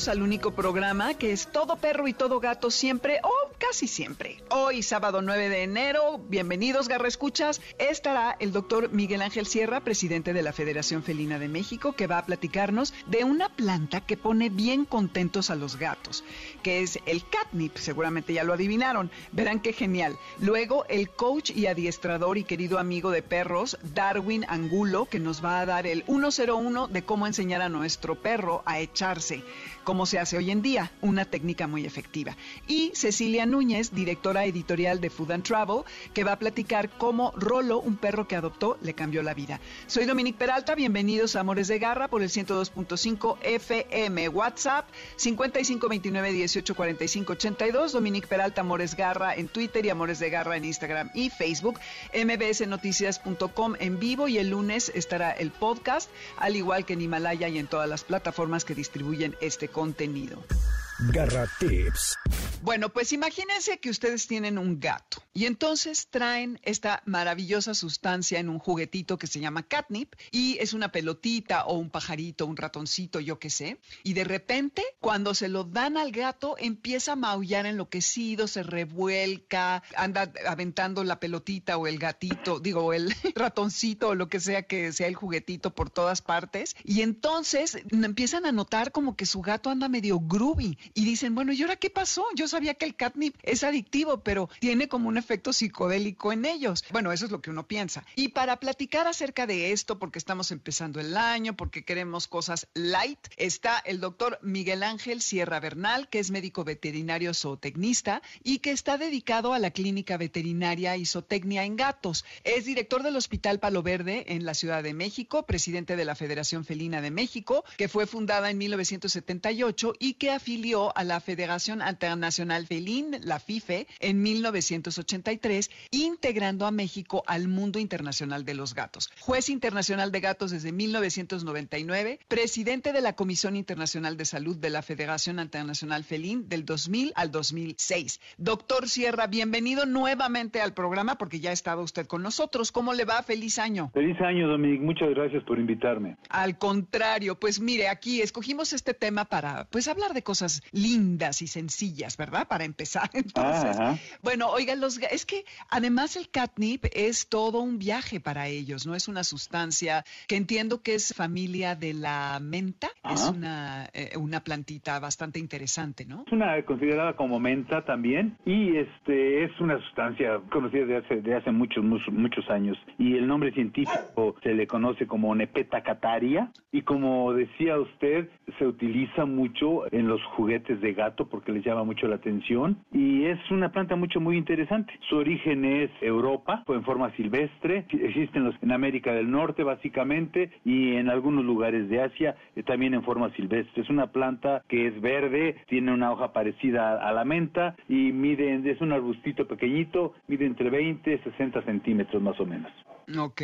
Bienvenidos al único programa que es todo perro y todo gato siempre o casi siempre. Hoy, sábado 9 de enero, bienvenidos Garra Escuchas, estará el doctor Miguel Ángel Sierra, presidente de la Federación Felina de México, que va a platicarnos de una planta que pone bien contentos a los gatos, que es el catnip, seguramente ya lo adivinaron, verán qué genial. Luego, el coach y adiestrador y querido amigo de perros, Darwin Angulo, que nos va a dar el 101 de cómo enseñar a nuestro perro a echarse como se hace hoy en día, una técnica muy efectiva. Y Cecilia Núñez, directora editorial de Food and Travel, que va a platicar cómo Rolo, un perro que adoptó, le cambió la vida. Soy Dominique Peralta, bienvenidos a Amores de Garra por el 102.5 FM, WhatsApp 5529 18 82, Dominique Peralta Amores Garra en Twitter y Amores de Garra en Instagram y Facebook, mbsnoticias.com en vivo y el lunes estará el podcast, al igual que en Himalaya y en todas las plataformas que distribuyen este contenido. Garra Tips. Bueno, pues imagínense que ustedes tienen un gato y entonces traen esta maravillosa sustancia en un juguetito que se llama catnip y es una pelotita o un pajarito, un ratoncito, yo qué sé. Y de repente, cuando se lo dan al gato, empieza a maullar enloquecido, se revuelca, anda aventando la pelotita o el gatito, digo, el ratoncito o lo que sea que sea el juguetito por todas partes. Y entonces empiezan a notar como que su gato anda medio groovy y dicen, bueno, ¿y ahora qué pasó? Yo sabía que el catnip es adictivo, pero tiene como un efecto psicodélico en ellos. Bueno, eso es lo que uno piensa. Y para platicar acerca de esto, porque estamos empezando el año, porque queremos cosas light, está el doctor Miguel Ángel Sierra Bernal, que es médico veterinario zootecnista y que está dedicado a la clínica veterinaria y zootecnia en gatos. Es director del Hospital Palo Verde en la Ciudad de México, presidente de la Federación Felina de México, que fue fundada en 1978 y que afilió a la Federación Internacional Felín, la FIFE, en 1983, integrando a México al mundo internacional de los gatos. Juez internacional de gatos desde 1999, presidente de la Comisión Internacional de Salud de la Federación Internacional Felín del 2000 al 2006. Doctor Sierra, bienvenido nuevamente al programa porque ya ha estado usted con nosotros. ¿Cómo le va? Feliz año. Feliz año, Dominique. Muchas gracias por invitarme. Al contrario, pues mire, aquí escogimos este tema para pues hablar de cosas lindas y sencillas, ¿verdad? Para empezar. Entonces, bueno, oigan, los, es que además el catnip es todo un viaje para ellos, ¿no? Es una sustancia que entiendo que es familia de la menta, es una, eh, una plantita bastante interesante, ¿no? Es una considerada como menta también y este es una sustancia conocida de hace, de hace muchos, muchos, muchos años y el nombre científico se le conoce como Nepeta cataria y como decía usted, se utiliza mucho en los juguetes de gato porque les llama mucho la atención y es una planta mucho muy interesante. Su origen es Europa, fue en forma silvestre, existen los, en América del Norte básicamente y en algunos lugares de Asia eh, también en forma silvestre. Es una planta que es verde, tiene una hoja parecida a, la menta y mide, es un arbustito pequeñito, mide entre 20 y 60 centímetros más o menos. Ok.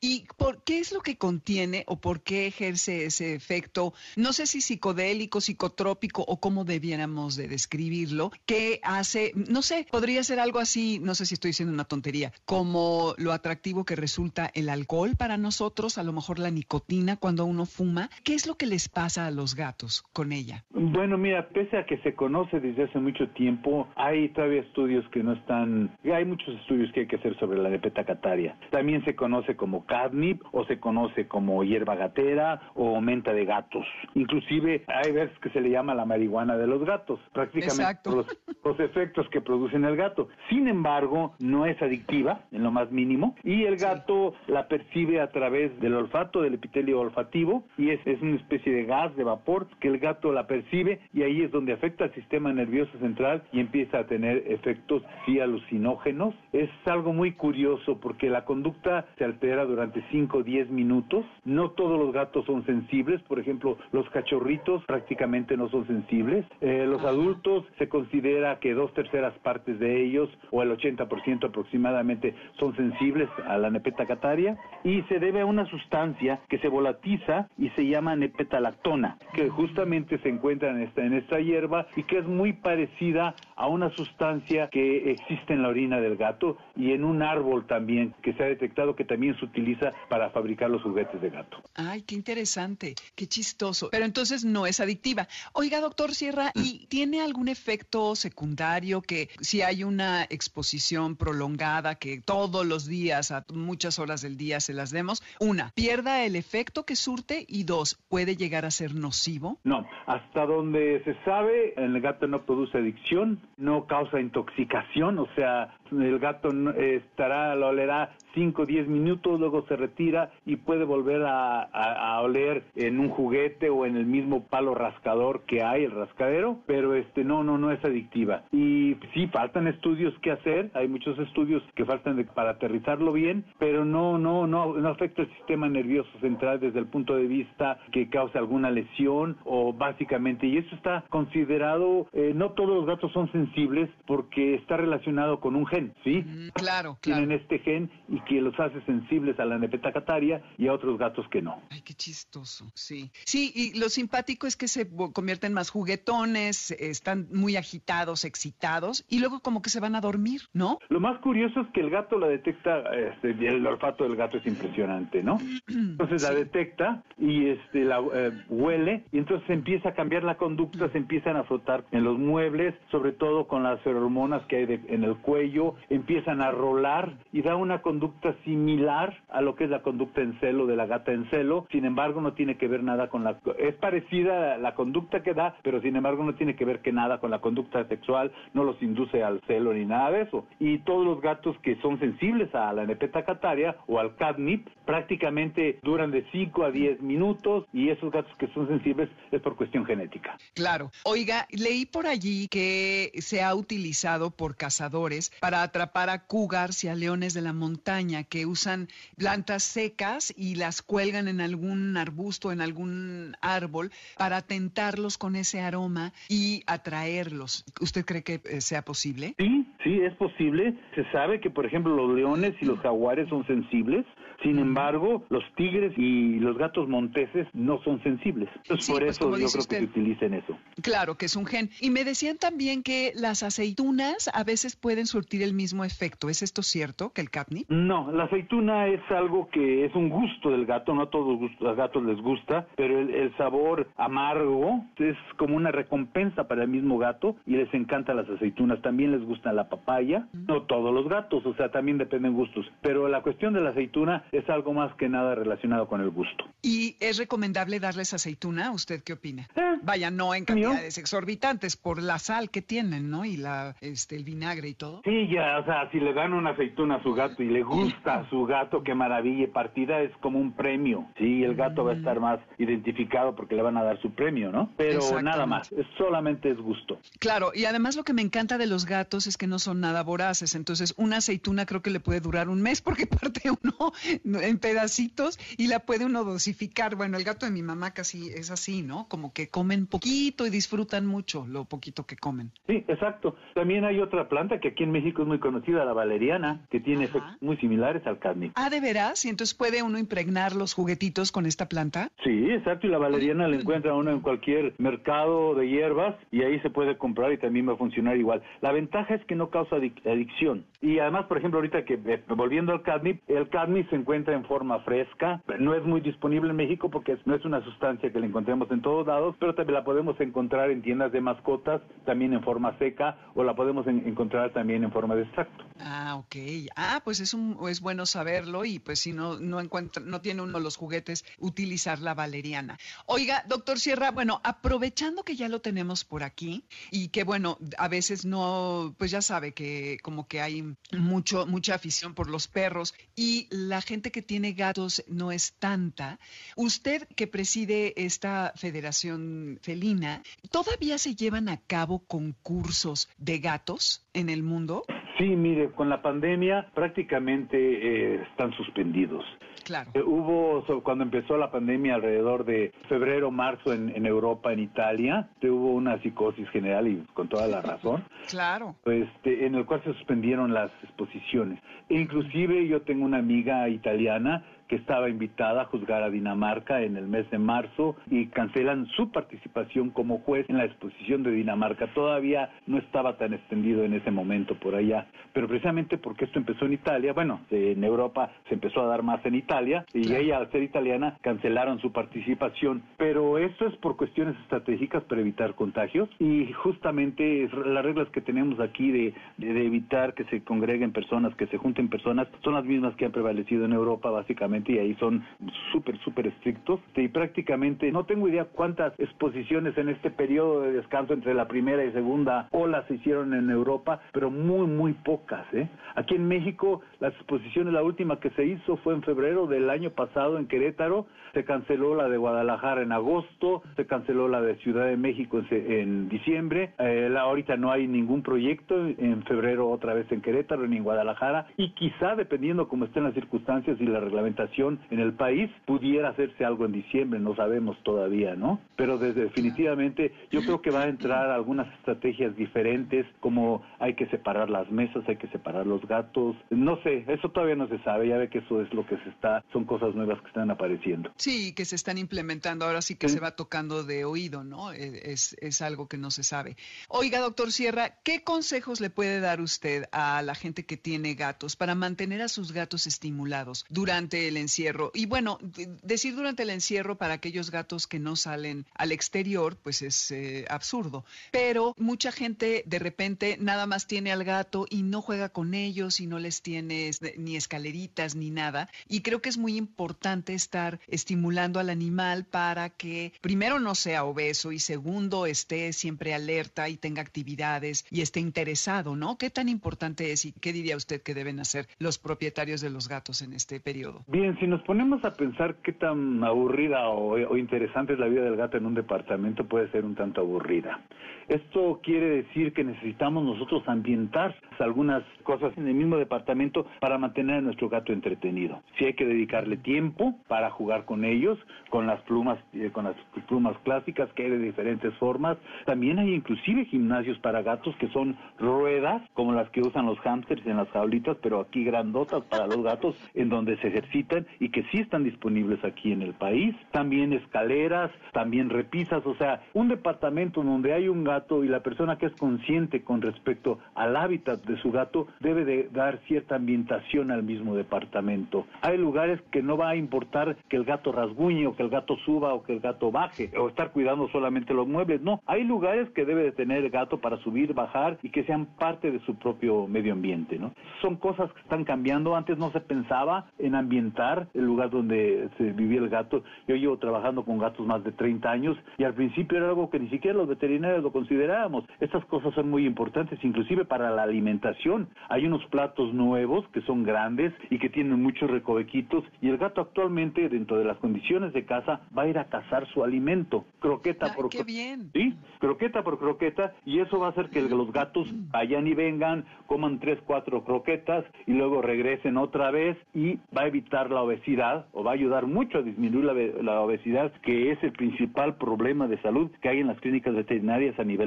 ¿Y por qué es lo que contiene o por qué ejerce ese efecto? No sé si psicodélico, psicotrópico o cómo debiéramos de describirlo, que hace, no sé, podría ser algo así, no sé si estoy diciendo una tontería, como lo atractivo que resulta el alcohol para nosotros, a lo mejor la nicotina cuando uno fuma. ¿Qué es lo que les pasa a los gatos con ella? Bueno, mira, pese a que se conoce desde hace mucho tiempo, hay todavía estudios que no están, hay muchos estudios que hay que hacer sobre la lepeta cataria. También se conoce como catnip o se conoce como hierba gatera o menta de gatos. Inclusive hay veces que se le llama la marihuana de los gatos, prácticamente los, los, efectos que produce en el gato. Sin embargo, no es adictiva en lo más mínimo y el gato la percibe a través del olfato, del epitelio olfativo y es, es una especie de gas, de vapor que el gato la percibe y ahí es donde afecta al sistema nervioso central y empieza a tener efectos sí alucinógenos. Es algo muy curioso porque la conducta se altera durante 5 o 10 minutos. No todos los gatos son sensibles, por ejemplo, los cachorritos prácticamente no son sensibles. Eh, los adultos se considera que dos terceras partes de ellos o el 80% aproximadamente son sensibles a la nepeta cataria y se debe a una sustancia que se volatiza y se llama nepetalactona, que justamente se encuentra en esta, en esta hierba y que es muy parecida a una sustancia que existe en la orina del gato y en un árbol también que se ha detectado que también se utiliza para fabricar los juguetes de gato. Ay, qué interesante, qué chistoso. Pero entonces no es adictiva. Oiga, doctor Sierra, mm. ¿y tiene algún efecto secundario que si hay una exposición prolongada que todos los días, a muchas horas del día se las demos, una, pierda el efecto que surte y dos, puede llegar a ser nocivo? No, hasta donde se sabe, el gato no produce adicción, no causa intoxicación, o sea, el gato estará, lo olerá 5 o 10 minutos, luego se retira y puede volver a, oler en un juguete o en el mismo palo rascador que hay, el rascadero, pero este no, no, no es adictiva. Y sí, faltan estudios que hacer, hay muchos estudios que faltan para aterrizarlo bien, pero no, no, no, no afecta el sistema nervioso central desde el punto de vista que cause alguna lesión o básicamente, y eso está considerado, eh, no todos los gatos son sensibles porque está relacionado con un gen, ¿sí? Mm, claro, claro. Tienen este gen y que los hace sensibles a la nepetacataria y a otros gatos que no. Ay, qué chistoso, sí. Sí, y lo simpático es que se convierten más juguetones, están muy agitados, excitados, y luego como que se van a dormir, ¿no? Lo más curioso es que el gato la detecta, este, el olfato del gato es impresionante, ¿no? Entonces la detecta y este la eh, huele y entonces empieza a cambiar la conducta, se empiezan a frotar en los muebles, sobre todo con las hormonas que hay en el cuello, empiezan a rolar y da una conducta similar a lo que es la conducta en celo de la gata en celo, sin embargo no tiene que ver nada con la... Es parecida a la conducta que da, pero sin embargo no tiene que ver que nada con la conducta sexual, no los induce al celo ni nada de eso. Y todos los gatos que son sensibles a la nepeta cataria o al catnip prácticamente duran de 5 a 10 minutos y esos gatos que son sensibles es por cuestión genética. Claro. Oiga, leí por allí que se ha utilizado por cazadores para atrapar a cougars y a leones de la montaña que usan plantas secas y las cuelgan en algún arbusto, en algún árbol para tentarlos con ese aroma y atraerlos. ¿Usted cree que eh, sea posible? Sí, sí, es posible. Se sabe que, por ejemplo, los leones y los jaguares son sensibles sin embargo, los tigres y los gatos monteses no son sensibles. Entonces, por pues, eso yo creo que se utilicen eso. Claro, que es un gen. Y me decían también que las aceitunas a veces pueden surtir el mismo efecto. ¿Es esto cierto, que el catnip? No, la aceituna es algo que es un gusto del gato. No a todos los gatos les gusta, pero el, sabor amargo es como una recompensa para el mismo gato y les encantan las aceitunas. También les gusta la papaya. No todos los gatos, o sea, también dependen gustos. Pero la cuestión de la aceituna es algo más que nada relacionado con el gusto. ¿Y es recomendable darles aceituna? ¿Usted qué opina? Eh, Vaya, no en cantidades exorbitantes por la sal que tienen, ¿no? Y la este el vinagre y todo. Sí, ya, o sea, si le dan una aceituna a su gato y le gusta a su gato, qué maravilla, partida es como un premio. Sí, el gato va a estar más identificado porque le van a dar su premio, ¿no? Pero nada más, es, solamente es gusto. Claro, y además lo que me encanta de los gatos es que no son nada voraces, entonces una aceituna creo que le puede durar un mes porque parte uno en pedacitos y la puede uno dosificar. Bueno, el gato de mi mamá casi es así, ¿no? Como que comen poquito y disfrutan mucho lo poquito que comen. Sí, exacto. También hay otra planta que aquí en México es muy conocida, la valeriana, que tiene efectos muy similares al carne. Ah, ¿de veras? ¿Y entonces puede uno impregnar los juguetitos con esta planta? Sí, exacto. Y la valeriana la encuentra uno en cualquier mercado de hierbas y ahí se puede comprar y también va a funcionar igual. La ventaja es que no causa adicción. Y además, por ejemplo, ahorita que eh, volviendo al cadmip, el cadmip se encuentra en forma fresca, no es muy disponible en México porque no es una sustancia que la encontremos en todos lados, pero también la podemos encontrar en tiendas de mascotas, también en forma seca, o la podemos encontrar también en forma de extracto. Ah, ok. Ah, pues es, un, es bueno saberlo y pues si no, no, encuentra, no tiene uno los juguetes, utilizar la valeriana. Oiga, doctor Sierra, bueno, aprovechando que ya lo tenemos por aquí y que bueno, a veces no, pues ya sabe que como que hay mucho, mucha afición por los perros y la gente que tiene gatos no es tanta. Usted que preside esta federación felina, ¿todavía se llevan a cabo concursos de gatos en el mundo? Sí, mire, con la pandemia prácticamente eh, están suspendidos. Claro. Eh, hubo, cuando empezó la pandemia alrededor de febrero, marzo en, Europa, en Italia, hubo una psicosis general y con toda la razón. claro. Este, en el cual se suspendieron las exposiciones. E inclusive yo tengo una amiga italiana que estaba invitada a juzgar a Dinamarca en el mes de marzo y cancelan su participación como juez en la exposición de Dinamarca. Todavía no estaba tan extendido en ese momento por allá, pero precisamente porque esto empezó en Italia, bueno, en Europa se empezó a dar más en Italia y ella al ser italiana cancelaron su participación, pero esto es por cuestiones estratégicas para evitar contagios y justamente las reglas que tenemos aquí de, de evitar que se congreguen personas, que se junten personas, son las mismas que han prevalecido en Europa básicamente y ahí son súper, súper estrictos. Y prácticamente no tengo idea cuántas exposiciones en este periodo de descanso entre la primera y segunda ola se hicieron en Europa, pero muy, muy pocas. ¿eh? Aquí en México, las exposiciones, la última que se hizo fue en febrero del año pasado en Querétaro, se canceló la de Guadalajara en agosto, se canceló la de Ciudad de México en, diciembre, eh, ahorita no hay ningún proyecto, en febrero otra vez en Querétaro ni en Guadalajara, y quizá dependiendo cómo estén las circunstancias y la reglamentación, en el país, pudiera hacerse algo en diciembre, no sabemos todavía, ¿no? Pero desde, definitivamente yo creo que va a entrar algunas estrategias diferentes, como hay que separar las mesas, hay que separar los gatos, no sé, eso todavía no se sabe, ya ve que eso es lo que se está, son cosas nuevas que están apareciendo. Sí, que se están implementando, ahora sí que se va tocando de oído, ¿no? E, es, es algo que no se sabe. Oiga, doctor Sierra, ¿qué consejos le puede dar usted a la gente que tiene gatos para mantener a sus gatos estimulados durante el encierro. Y bueno, decir durante el encierro para aquellos gatos que no salen al exterior, pues es eh, absurdo. Pero mucha gente de repente nada más tiene al gato y no juega con ellos y no les tiene ni escaleritas ni nada. Y creo que es muy importante estar estimulando al animal para que primero no sea obeso y segundo esté siempre alerta y tenga actividades y esté interesado, ¿no? ¿Qué tan importante es y qué diría usted que deben hacer los propietarios de los gatos en este periodo? Bien, si nos ponemos a pensar qué tan aburrida o, interesante es la vida del gato en un departamento, puede ser un tanto aburrida. Esto quiere decir que necesitamos nosotros ambientar algunas cosas en el mismo departamento para mantener a nuestro gato entretenido. Si hay que dedicarle tiempo para jugar con ellos, con las plumas, eh, con las plumas clásicas que hay de diferentes formas. También hay inclusive gimnasios para gatos que son ruedas, como las que usan los hamsters en las jaulitas, pero aquí grandotas para los gatos, en donde se ejercitan y que sí están disponibles aquí en el país. También escaleras, también repisas, o sea, un departamento donde hay un gato y la persona que es consciente con respecto al hábitat de su gato debe de dar cierta ambientación al mismo departamento. Hay lugares que no va a importar que el gato rasguñe o que el gato suba o que el gato baje o estar cuidando solamente los muebles, no, hay lugares que debe de tener el gato para subir, bajar y que sean parte de su propio medio ambiente, ¿no? Son cosas que están cambiando, antes no se pensaba en ambientar el lugar donde se vivía el gato. Yo llevo trabajando con gatos más de 30 años y al principio era algo que ni siquiera los veterinarios lo considerábamos. Estas cosas son muy importantes, inclusive para la alimentación. Hay unos platos nuevos que son grandes y que tienen muchos recovequitos y el gato actualmente dentro de las condiciones de casa va a ir a cazar su alimento, croqueta por qué bien. Sí, croqueta por croqueta y eso va a hacer que los gatos vayan y vengan, coman tres, cuatro croquetas y luego regresen otra vez y va a evitar la obesidad o va a ayudar mucho a disminuir la, la obesidad que es el principal problema de salud que hay en las clínicas veterinarias a nivel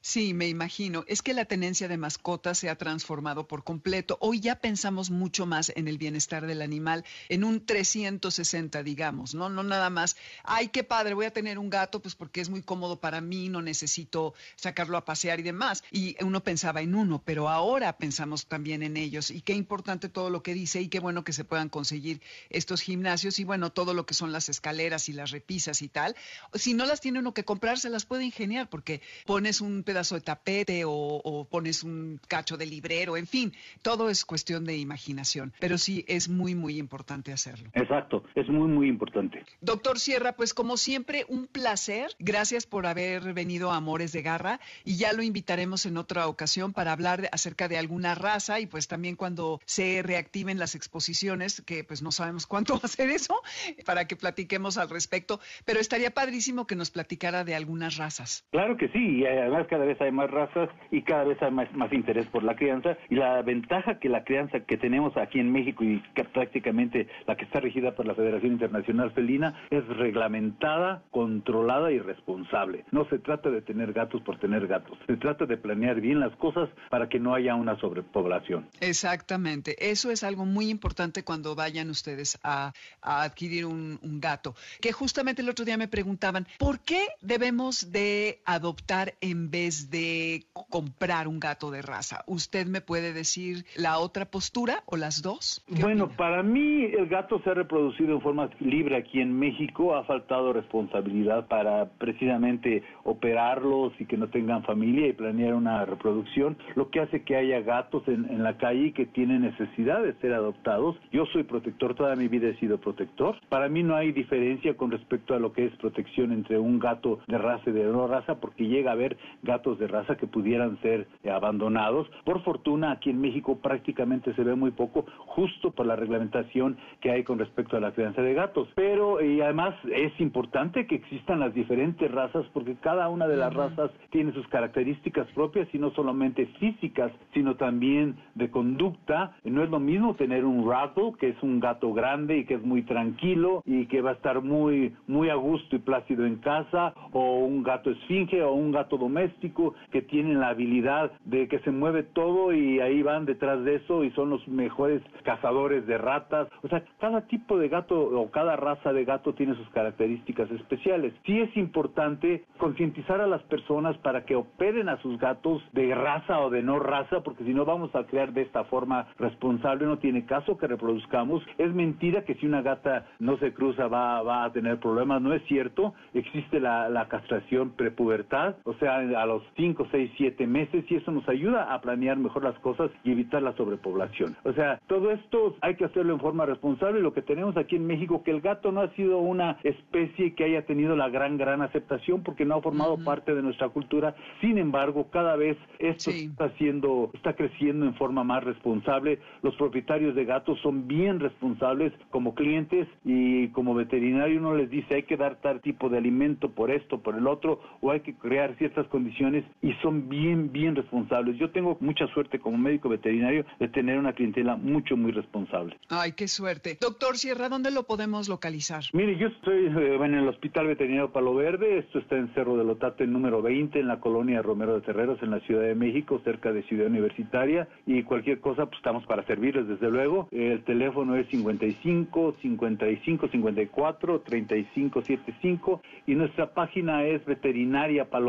Sí, me imagino. Es que la tenencia de mascotas se ha transformado por completo. Hoy ya pensamos mucho más en el bienestar del animal, en un 360, digamos, ¿no? No nada más, ay, qué padre, voy a tener un gato, pues porque es muy cómodo para mí, no necesito sacarlo a pasear y demás. Y uno pensaba en uno, pero ahora pensamos también en ellos. Y qué importante todo lo que dice y qué bueno que se puedan conseguir estos gimnasios y bueno, todo lo que son las escaleras y las repisas y tal. Si no las tiene uno que comprar, se las puede ingeniar porque pones un pedazo de tapete o, pones un cacho de librero, en fin, todo es cuestión de imaginación, pero sí es muy, muy importante hacerlo. Exacto, es muy, muy importante. Doctor Sierra, pues como siempre, un placer. Gracias por haber venido a Amores de Garra y ya lo invitaremos en otra ocasión para hablar acerca de alguna raza y pues también cuando se reactiven las exposiciones, que pues no sabemos cuánto va a ser eso, para que platiquemos al respecto, pero estaría padrísimo que nos platicara de algunas razas. Claro que sí, y además cada vez hay más razas y cada vez hay más, más interés por la crianza y la ventaja que la crianza que tenemos aquí en México y que prácticamente la que está regida por la Federación Internacional Felina es reglamentada, controlada y responsable. No se trata de tener gatos por tener gatos, se trata de planear bien las cosas para que no haya una sobrepoblación. Exactamente, eso es algo muy importante cuando vayan ustedes a, adquirir un, un gato. Que justamente el otro día me preguntaban, ¿por qué debemos de adoptar en vez de comprar un gato de raza? ¿Usted me puede decir la otra postura o las dos? Bueno, para mí el gato se ha reproducido en forma libre aquí en México. Ha faltado responsabilidad para precisamente operarlos y que no tengan familia y planear una reproducción, lo que hace que haya gatos en, en la calle que tienen necesidad de ser adoptados. Yo soy protector, toda mi vida he sido protector. Para mí no hay diferencia con respecto a lo que es protección entre un gato de raza y de no raza, porque llega a haber gatos de raza que pudieran ser abandonados. Por fortuna, aquí en México prácticamente se ve muy poco, justo por la reglamentación que hay con respecto a la crianza de gatos. Pero, y además, es importante que existan las diferentes razas, porque cada una de las razas tiene sus características propias, y no solamente físicas, sino también de conducta. No es lo mismo tener un rattle, que es un gato grande y que es muy tranquilo y que va a estar muy, muy a gusto y plácido en casa, o un gato esfinge o un gato doméstico que tienen la habilidad de que se mueve todo y ahí van detrás de eso y son los mejores cazadores de ratas. O sea, cada tipo de gato o cada raza de gato tiene sus características especiales. Sí es importante concientizar a las personas para que operen a sus gatos de raza o de no raza, porque si no vamos a crear de esta forma responsable, no tiene caso que reproduzcamos. Es mentira que si una gata no se cruza va, va a tener problemas, no es cierto. Existe la, la castración prepubertad, o sea, a los 5, 6, 7 meses y eso nos ayuda a planear mejor las cosas y evitar la sobrepoblación. O sea, todo esto hay que hacerlo en forma responsable. Lo que tenemos aquí en México, que el gato no ha sido una especie que haya tenido la gran, gran aceptación porque no ha formado parte de nuestra cultura. Sin embargo, cada vez esto está haciendo, está creciendo en forma más responsable. Los propietarios de gatos son bien responsables como clientes y como veterinario uno les dice hay que dar tal tipo de alimento por esto, por el otro, o hay que crear ciertas condiciones y son bien, bien responsables. Yo tengo mucha suerte como médico veterinario de tener una clientela mucho, muy responsable. Ay, qué suerte. Doctor Sierra, ¿dónde lo podemos localizar? Mire, yo estoy eh, en el Hospital Veterinario Palo Verde, esto está en Cerro de Lotate número 20, en la colonia Romero de Terreros, en la Ciudad de México, cerca de Ciudad Universitaria, y cualquier cosa, pues estamos para servirles, desde luego. El teléfono es 55 55 54 35 75 y nuestra página es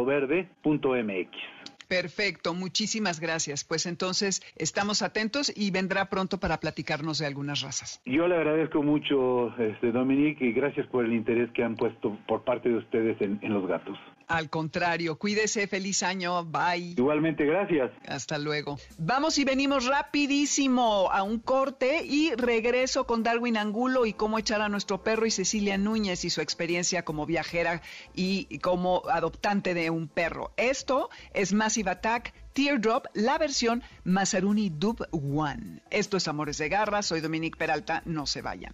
veterinariapaloverde.mx. Perfecto, muchísimas gracias. Pues entonces estamos atentos y vendrá pronto para platicarnos de algunas razas. Yo le agradezco mucho, este, Dominique, y gracias por el interés que han puesto por parte de ustedes en, en los gatos. Al contrario, cuídese, feliz año, bye. Igualmente, gracias. Hasta luego. Vamos y venimos rapidísimo a un corte y regreso con Darwin Angulo y cómo echar a nuestro perro y Cecilia Núñez y su experiencia como viajera y como adoptante de un perro. Esto es Massive Attack Teardrop, la versión Mazaruni Dub One. Esto es Amores de Garra, soy Dominique Peralta, no se vayan.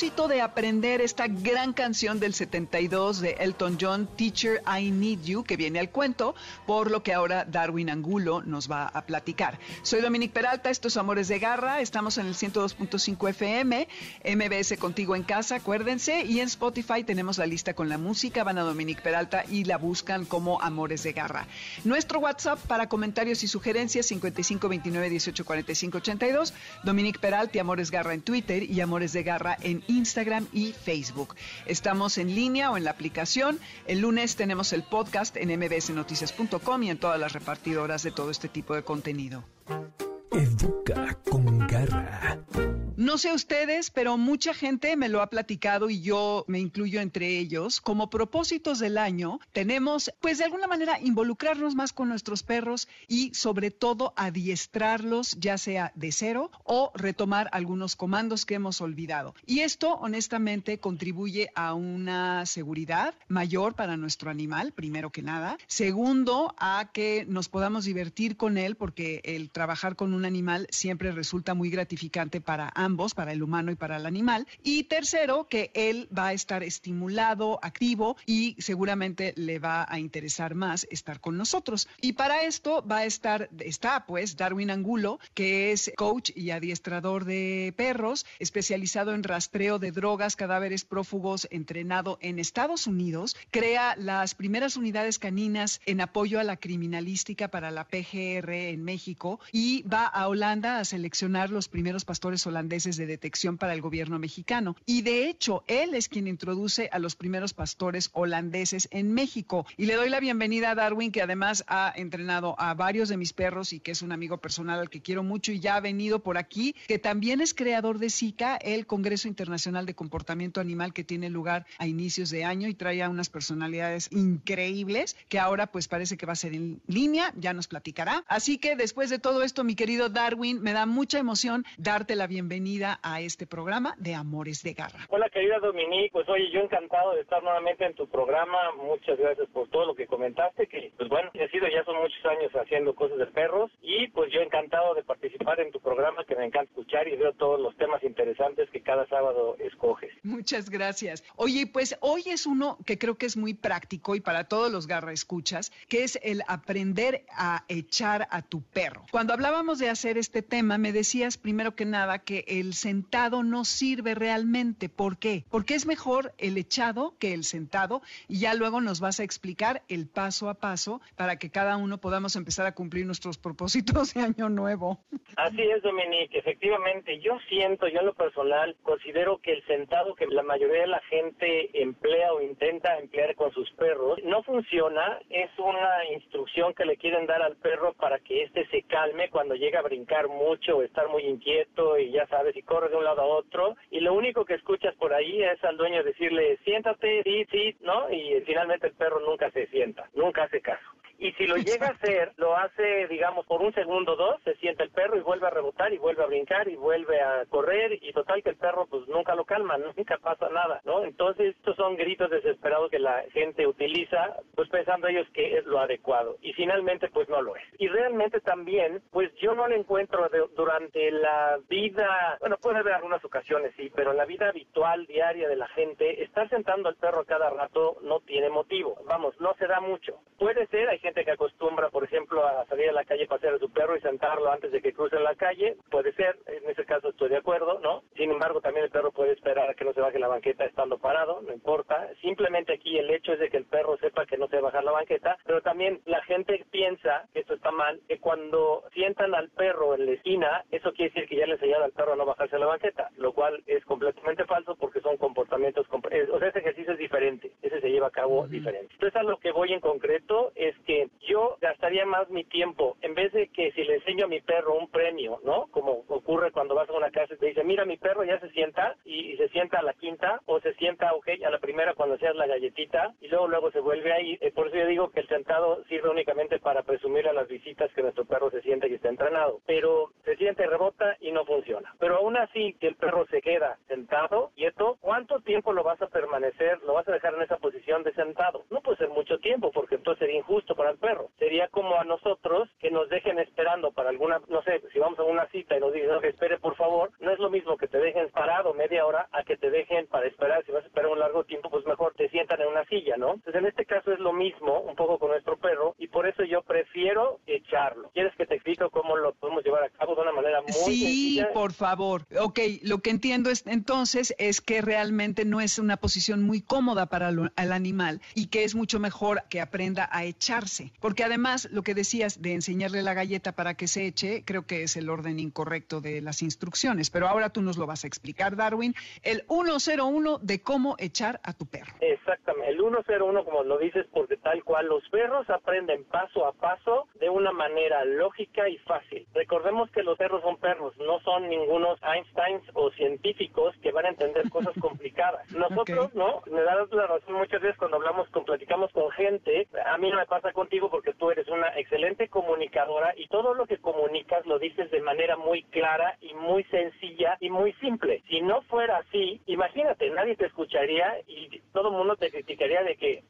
de aprender esta gran canción del 72 de Elton John, Teacher I Need You, que viene al cuento, por lo que ahora Darwin Angulo nos va a platicar. Soy Dominique Peralta, estos Amores de Garra, estamos en el 102.5 FM, MBS Contigo en Casa, acuérdense, y en Spotify tenemos la lista con la música, van a Dominique Peralta y la buscan como Amores de Garra. Nuestro WhatsApp para comentarios y sugerencias 55 29 18 45 82, Dominique Peralta y Amores Garra en Twitter y Amores de Garra en Instagram y Facebook. Estamos en línea o en la aplicación. El lunes tenemos el podcast en mbsnoticias.com y en todas las repartidoras de todo este tipo de contenido. Educa con garra. No sé ustedes, pero mucha gente me lo ha platicado y yo me incluyo entre ellos. Como propósitos del año, tenemos, pues de alguna manera, involucrarnos más con nuestros perros y sobre todo adiestrarlos, ya sea de cero o retomar algunos comandos que hemos olvidado. Y esto, honestamente, contribuye a una seguridad mayor para nuestro animal, primero que nada. Segundo, a que nos podamos divertir con él, porque el trabajar con un animal siempre resulta muy gratificante para ambos, para el humano y para el animal. Y tercero, que él va a estar estimulado, activo y seguramente le va a interesar más estar con nosotros. Y para esto va a estar, está pues Darwin Angulo, que es coach y adiestrador de perros, especializado en rastreo de drogas, cadáveres prófugos, entrenado en Estados Unidos, crea las primeras unidades caninas en apoyo a la criminalística para la PGR en México y va a Holanda a seleccionar los primeros pastores holandeses de detección para el gobierno mexicano. Y de hecho, él es quien introduce a los primeros pastores holandeses en México. Y le doy la bienvenida a Darwin, que además ha entrenado a varios de mis perros y que es un amigo personal al que quiero mucho y ya ha venido por aquí, que también es creador de SICA, el Congreso Internacional de Comportamiento Animal que tiene lugar a inicios de año y trae a unas personalidades increíbles que ahora pues parece que va a ser en línea, ya nos platicará. Así que después de todo esto, mi querido Darwin, me da mucha emoción darte la bienvenida a este programa de Amores de Garra. Hola querida Dominique, pues oye, yo encantado de estar nuevamente en tu programa, muchas gracias por todo lo que comentaste, que pues bueno, he sido ya son muchos años haciendo cosas de perros y pues yo encantado de participar en tu programa que me encanta escuchar y veo todos los temas interesantes que cada sábado escoges. Muchas gracias. Oye, pues hoy es uno que creo que es muy práctico y para todos los garra escuchas, que es el aprender a echar a tu perro. Cuando hablábamos de hacer este tema, me decías primero que nada que el sentado no sirve realmente. ¿Por qué? Porque es mejor el echado que el sentado y ya luego nos vas a explicar el paso a paso para que cada uno podamos empezar a cumplir nuestros propósitos de año nuevo. Así es, Dominique. Efectivamente, yo siento, yo en lo personal considero que el sentado que la mayoría de la gente emplea o intenta emplear con sus perros no funciona. Es una instrucción que le quieren dar al perro para que éste se calme cuando llega a brincar mucho o estar muy inquieto y ya sabes y corre de un lado a otro y lo único que escuchas por ahí es al dueño decirle siéntate, sí, sí, ¿no? Y finalmente el perro nunca se sienta, nunca hace caso. Y si lo llega a hacer, lo hace, digamos, por un segundo o dos, se sienta el perro y vuelve a rebotar y vuelve a brincar y vuelve a correr y total que el perro pues nunca lo calma, nunca pasa nada, ¿no? Entonces estos son gritos desesperados que la gente utiliza, pues pensando ellos que es lo adecuado y finalmente pues no lo es. Y realmente también, pues yo no lo encuentro durante la vida, bueno, puede haber algunas ocasiones, sí, pero en la vida habitual, diaria de la gente, estar sentando al perro cada rato no tiene motivo, vamos, no se da mucho. Puede ser, hay gente que acostumbra, por ejemplo, a salir a la calle, pasear a su perro y sentarlo antes de que cruce la calle. Puede ser, en ese caso estoy de acuerdo, ¿no? Sin embargo, también el perro puede esperar que no se baje la banqueta estando parado, no importa. Simplemente aquí el hecho es de que el perro sepa que no se va a bajar la banqueta, pero también la gente piensa que esto está mal, que cuando sientan al perro en la esquina, eso quiere decir que ya le enseñaron al perro a no bajarse la banqueta, lo cual es completamente falso porque son comportamientos, o sea, ese ejercicio es diferente, ese se lleva a cabo diferente. Entonces a lo que voy en concreto es que yo gastaría más mi tiempo, en vez de que si le enseño a mi perro un premio, ¿no? Como ocurre cuando vas a una casa y te dice, mira, mi perro ya se sienta y, se sienta a la quinta o se sienta, ok, a la primera cuando seas la galletita y luego luego se vuelve ahí. Eh, por eso yo digo que el sentado sirve únicamente para presumir a las visitas que nuestro perro se siente y está entrenado, pero se siente, rebota y no funciona. Pero aún así que el perro se queda sentado, quieto, ¿cuánto tiempo lo vas a permanecer, lo vas a dejar en esa de sentado? No puede ser mucho tiempo porque entonces sería injusto para el perro. Sería como a nosotros que nos dejen esperando para alguna, no sé, si vamos a una cita y nos dicen, no, espere por favor, no es lo mismo que te dejen parado media hora a que te dejen para esperar. Si vas a esperar un largo tiempo, pues mejor te sientan en una silla, ¿no? Entonces en este caso es lo mismo, un poco con por eso yo prefiero echarlo. ¿Quieres que te explique cómo lo podemos llevar a cabo de una manera muy Sí, por favor. Ok, lo que entiendo es, entonces es que realmente no es una posición muy cómoda para el animal y que es mucho mejor que aprenda a echarse. Porque además, lo que decías de enseñarle la galleta para que se eche, creo que es el orden incorrecto de las instrucciones. Pero ahora tú nos lo vas a explicar, Darwin. El 101 de cómo echar a tu perro. Exactamente. El 101, como lo dices, porque tal cual los perros aprenden paso a paso de una manera lógica y fácil. Recordemos que los perros son perros, no son ningunos Einsteins o científicos que van a entender cosas complicadas. Nosotros, ¿no? Me da la razón muchas veces cuando hablamos, con, platicamos con gente, a mí no me pasa contigo porque tú eres una excelente comunicadora y todo lo que comunicas lo dices de manera muy clara y muy sencilla y muy simple. Si no fuera así, imagínate, nadie te escucharía y todo el mundo te criticaría de que,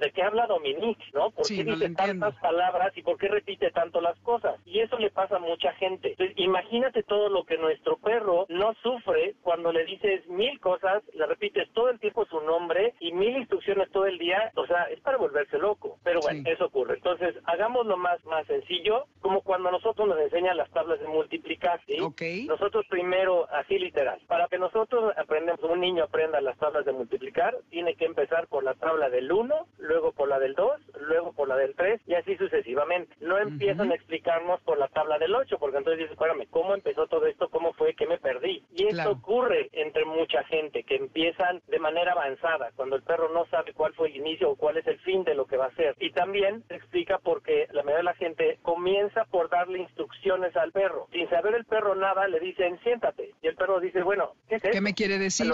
¿de qué habla Dominique, no? ¿Por qué dice tantas palabras y por qué repite tanto las cosas? Y eso le pasa a mucha gente. Entonces, imagínate todo lo que nuestro perro no sufre cuando le dices mil cosas, le repites todo el tiempo su nombre y mil instrucciones todo el día, o sea, es para volverse loco. Pero bueno, eso ocurre. Entonces, hagámoslo más, más sencillo, como cuando nosotros nos enseñan las tablas de multiplicar, ¿sí? Nosotros primero, así literal, para que nosotros aprendamos, un niño aprenda las tablas de multiplicar, tiene que empezar por la tabla del 1, luego por la del 2, luego por la del 3 y así sucesivamente. No empiezan a explicarnos por la tabla del 8, porque entonces dices, espérame, ¿cómo empezó todo esto? ¿Cómo fue que me perdí? Y esto ocurre entre mucha gente, que empiezan de manera avanzada, cuando el perro no sabe cuál fue el inicio o cuál es el fin de lo que va a hacer. Y también se explica porque la mayoría de la gente comienza por darle instrucciones al perro. Sin saber el perro nada, le dicen, siéntate. Y el perro dice, bueno, ¿qué es ¿Qué me quiere decir?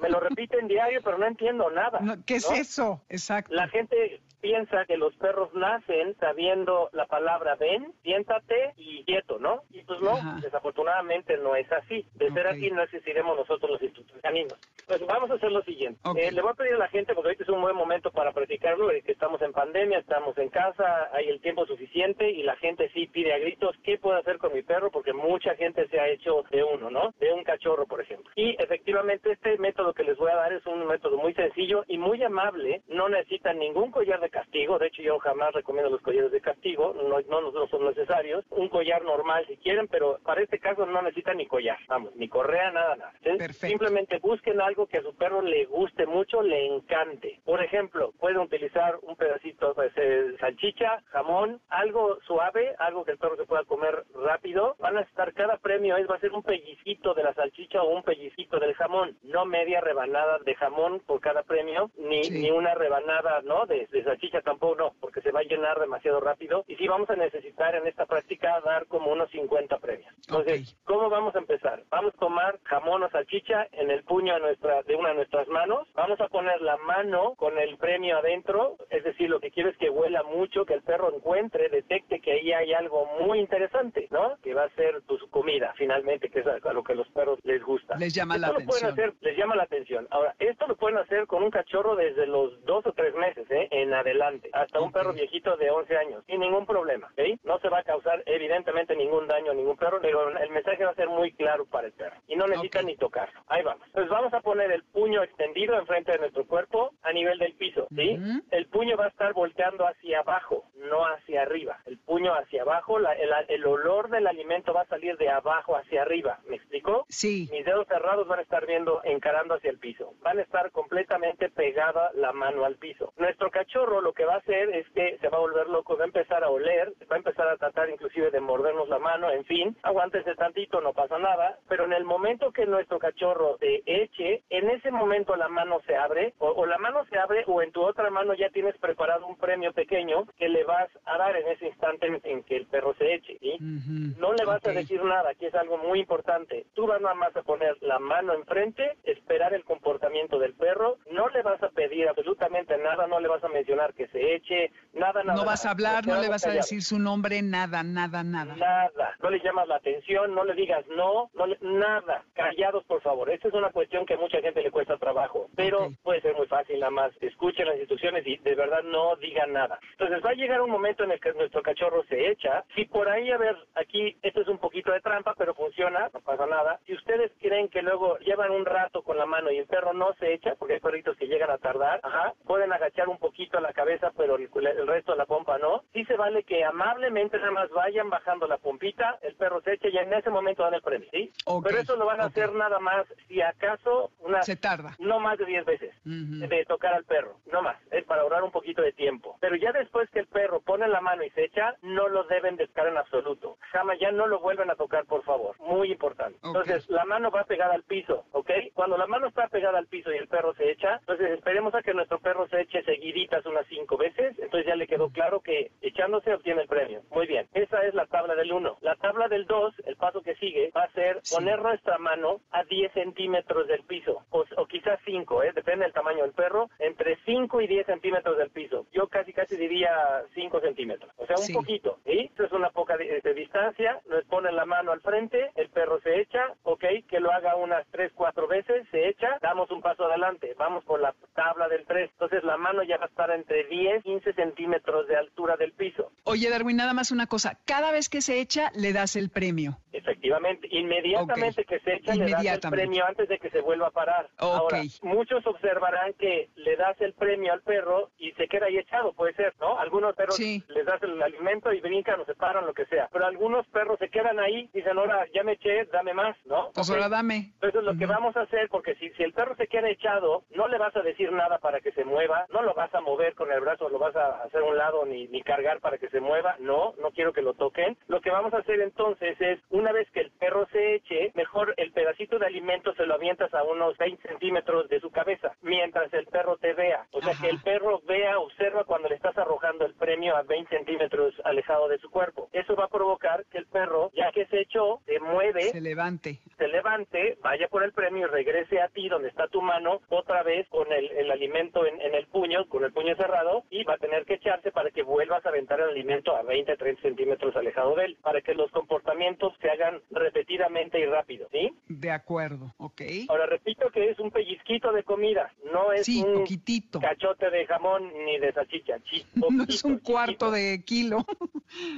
Me lo, repite en diario, pero no entiendo nada. ¿Qué es eso? Exacto. La gente piensa que los perros nacen sabiendo la palabra ven, siéntate y quieto, ¿no? Y pues no, desafortunadamente no es así. De ser así no existiremos nosotros los instructores caninos. Pues vamos a hacer lo siguiente. Eh, le voy a pedir a la gente, porque ahorita es un buen momento para practicarlo, que estamos en pandemia, estamos en casa, hay el tiempo suficiente y la gente sí pide a gritos qué puedo hacer con mi perro, porque mucha gente se ha hecho de uno, ¿no? De un cachorro, por ejemplo. Y efectivamente este método que les voy a dar es un método muy sencillo y muy amable, no necesita ningún collar de castigo, de hecho yo jamás recomiendo los collares de castigo, no, no, son necesarios, un collar normal si quieren, pero para este caso no necesitan ni collar, vamos, ni correa, nada, nada. Simplemente busquen algo que a su perro le guste mucho, le encante. Por ejemplo, pueden utilizar un pedacito de salchicha, jamón, algo suave, algo que el perro se pueda comer rápido. Van a estar, cada premio es, va a ser un pellizquito de la salchicha o un pellizquito del jamón, no media rebanada de jamón por cada premio, ni, ni una rebanada, ¿no? De, de salchicha tampoco no, porque se va a llenar demasiado rápido y sí vamos a necesitar en esta práctica dar como unos 50 premios. Entonces, ¿cómo vamos a empezar? Vamos a tomar jamón o salchicha en el puño de, nuestra, de una de nuestras manos, vamos a poner la mano con el premio adentro, es decir, lo que quiero es que huela mucho, que el perro encuentre, detecte que ahí hay algo muy interesante, ¿no? Que va a ser tu comida finalmente, que es a, lo que los perros les gusta. Les llama la atención. les llama la atención. Ahora, esto lo pueden hacer con un cachorro desde los dos o tres meses, ¿eh? En adelante hasta un perro viejito de 11 años, sin ningún problema, ¿ok? No se va a causar evidentemente ningún daño a ningún perro, pero el mensaje va a ser muy claro para el perro y no necesita ni tocarlo. Ahí vamos. Entonces vamos a poner el puño extendido enfrente de nuestro cuerpo a nivel del piso, ¿sí? El puño va a estar volteando hacia abajo, no hacia arriba. El puño hacia abajo, la, el, el olor del alimento va a salir de abajo hacia arriba. ¿Me explicó? Sí. Mis dedos cerrados van a estar viendo, encarando hacia el piso. Van a estar completamente pegada la mano al piso. Nuestro cachorro lo que va a hacer es que se va a volver loco, va a empezar a oler, va a empezar a tratar inclusive de mordernos la mano, en fin, aguántese tantito, no pasa nada, pero en el momento que nuestro cachorro se eche, en ese momento la mano se abre, o, o la mano se abre, o en tu otra mano ya tienes preparado un premio pequeño que le vas a dar en ese instante en, en que el perro se eche, ¿sí? Ujú. No le vas Ok. a decir nada, que es algo muy importante. Tú vas nada más a poner la mano enfrente, esperar el comportamiento del perro, no le vas a pedir absolutamente nada, no le vas a mencionar que se eche, nada, nada. No vas a hablar, no le vas a callados. decir su nombre, nada, nada, nada. Nada, no le llamas la atención, no le digas no, no le- nada, callados por favor. Esta es una cuestión que a mucha gente le cuesta trabajo, pero puede ser muy fácil nada más. Escuchen las instrucciones y de verdad no digan nada. Entonces va a llegar un momento en el que nuestro cachorro se echa. Si por ahí, a ver, aquí esto es un poquito de trampa, pero funciona, no pasa nada. Si ustedes creen que luego llevan un rato con la mano y el perro no se echa, porque hay perritos que llegan a tardar, ajá, pueden agachar un poquito la cabeza, pero el, el resto de la pompa no. Sí se vale que amablemente nada más vayan bajando la pompita, el perro se echa y en ese momento dan el premio, ¿sí? Ok, Pero eso lo van a hacer nada más, si acaso, una, Se tarda. no más de 10 veces de tocar al perro, no más, es para ahorrar un poquito de tiempo. Pero ya después que el perro pone la mano y se echa, no lo deben descar en absoluto. Jamás ya no lo vuelven a tocar, por favor. Muy importante. Entonces, la mano va pegada al piso, ¿ok? Cuando la mano está pegada al piso y el perro se echa, entonces esperemos a que nuestro perro se eche seguiditas unas cinco veces, entonces ya le quedó claro que echándose obtiene el premio. Muy bien, esa es la tabla del 1. La tabla del 2, el paso que sigue, va a ser Sí. poner nuestra mano a 10 centímetros del piso, o, o quizás 5, ¿eh? depende del tamaño del perro, entre 5 y 10 centímetros del piso. Yo casi casi diría 5 centímetros, o sea, un Sí. poquito, ¿sí? Eso es una poca de, de distancia, nos pone la mano al frente, el perro se echa, ok, que lo haga unas 3, 4 veces, se echa, damos un paso adelante, vamos por la tabla del 3, entonces la mano ya va a estar entre 10 y 15 centímetros de altura del piso. Oye, Darwin, nada más una cosa. Cada vez que se echa, le das el premio. Efectivamente, inmediatamente que se echa le das el premio antes de que se vuelva a parar. Ok. Ahora, muchos observarán que le das el premio al perro y se queda ahí echado, puede ser, ¿no? Algunos perros Sí. les das el alimento y brincan o se paran, lo que sea. Pero algunos perros se quedan ahí, dicen, ahora ya me eché, dame más, ¿no? Pues Ok. ahora dame. Entonces lo que Ujú. vamos a hacer, porque si, si el perro se queda echado, no le vas a decir nada para que se mueva, no lo vas a mover con el brazo, lo vas a hacer a un lado ni, ni cargar para que se mueva, no, no quiero que lo toquen. Lo que vamos a hacer entonces es, una vez que el perro se eche, mejor el pedacito de alimento se lo avientas a unos 20 centímetros de su cabeza, mientras el perro te vea. O sea, Ajá. que el perro vea, observa cuando le estás arrojando el premio a 20 centímetros alejado de su cuerpo. Eso va a provocar que el perro, ya que se echó, se mueve Se levante. se levante, vaya por el premio y regrese a ti donde está tu mano otra vez con el, el alimento en, en el puño, con el puño cerrado y va a tener que echarse para que vuelvas a aventar el alimento a 20, 30 centímetros alejado de él, para que los comportamientos se hagan repetidamente y rápido, ¿sí? De acuerdo. Ok. Ahora repito que es un pellizquito de comida, no es Sí, un poquitito. cachote de jamón ni de salchicha, chi- No es un cuarto chiquito. de kilo.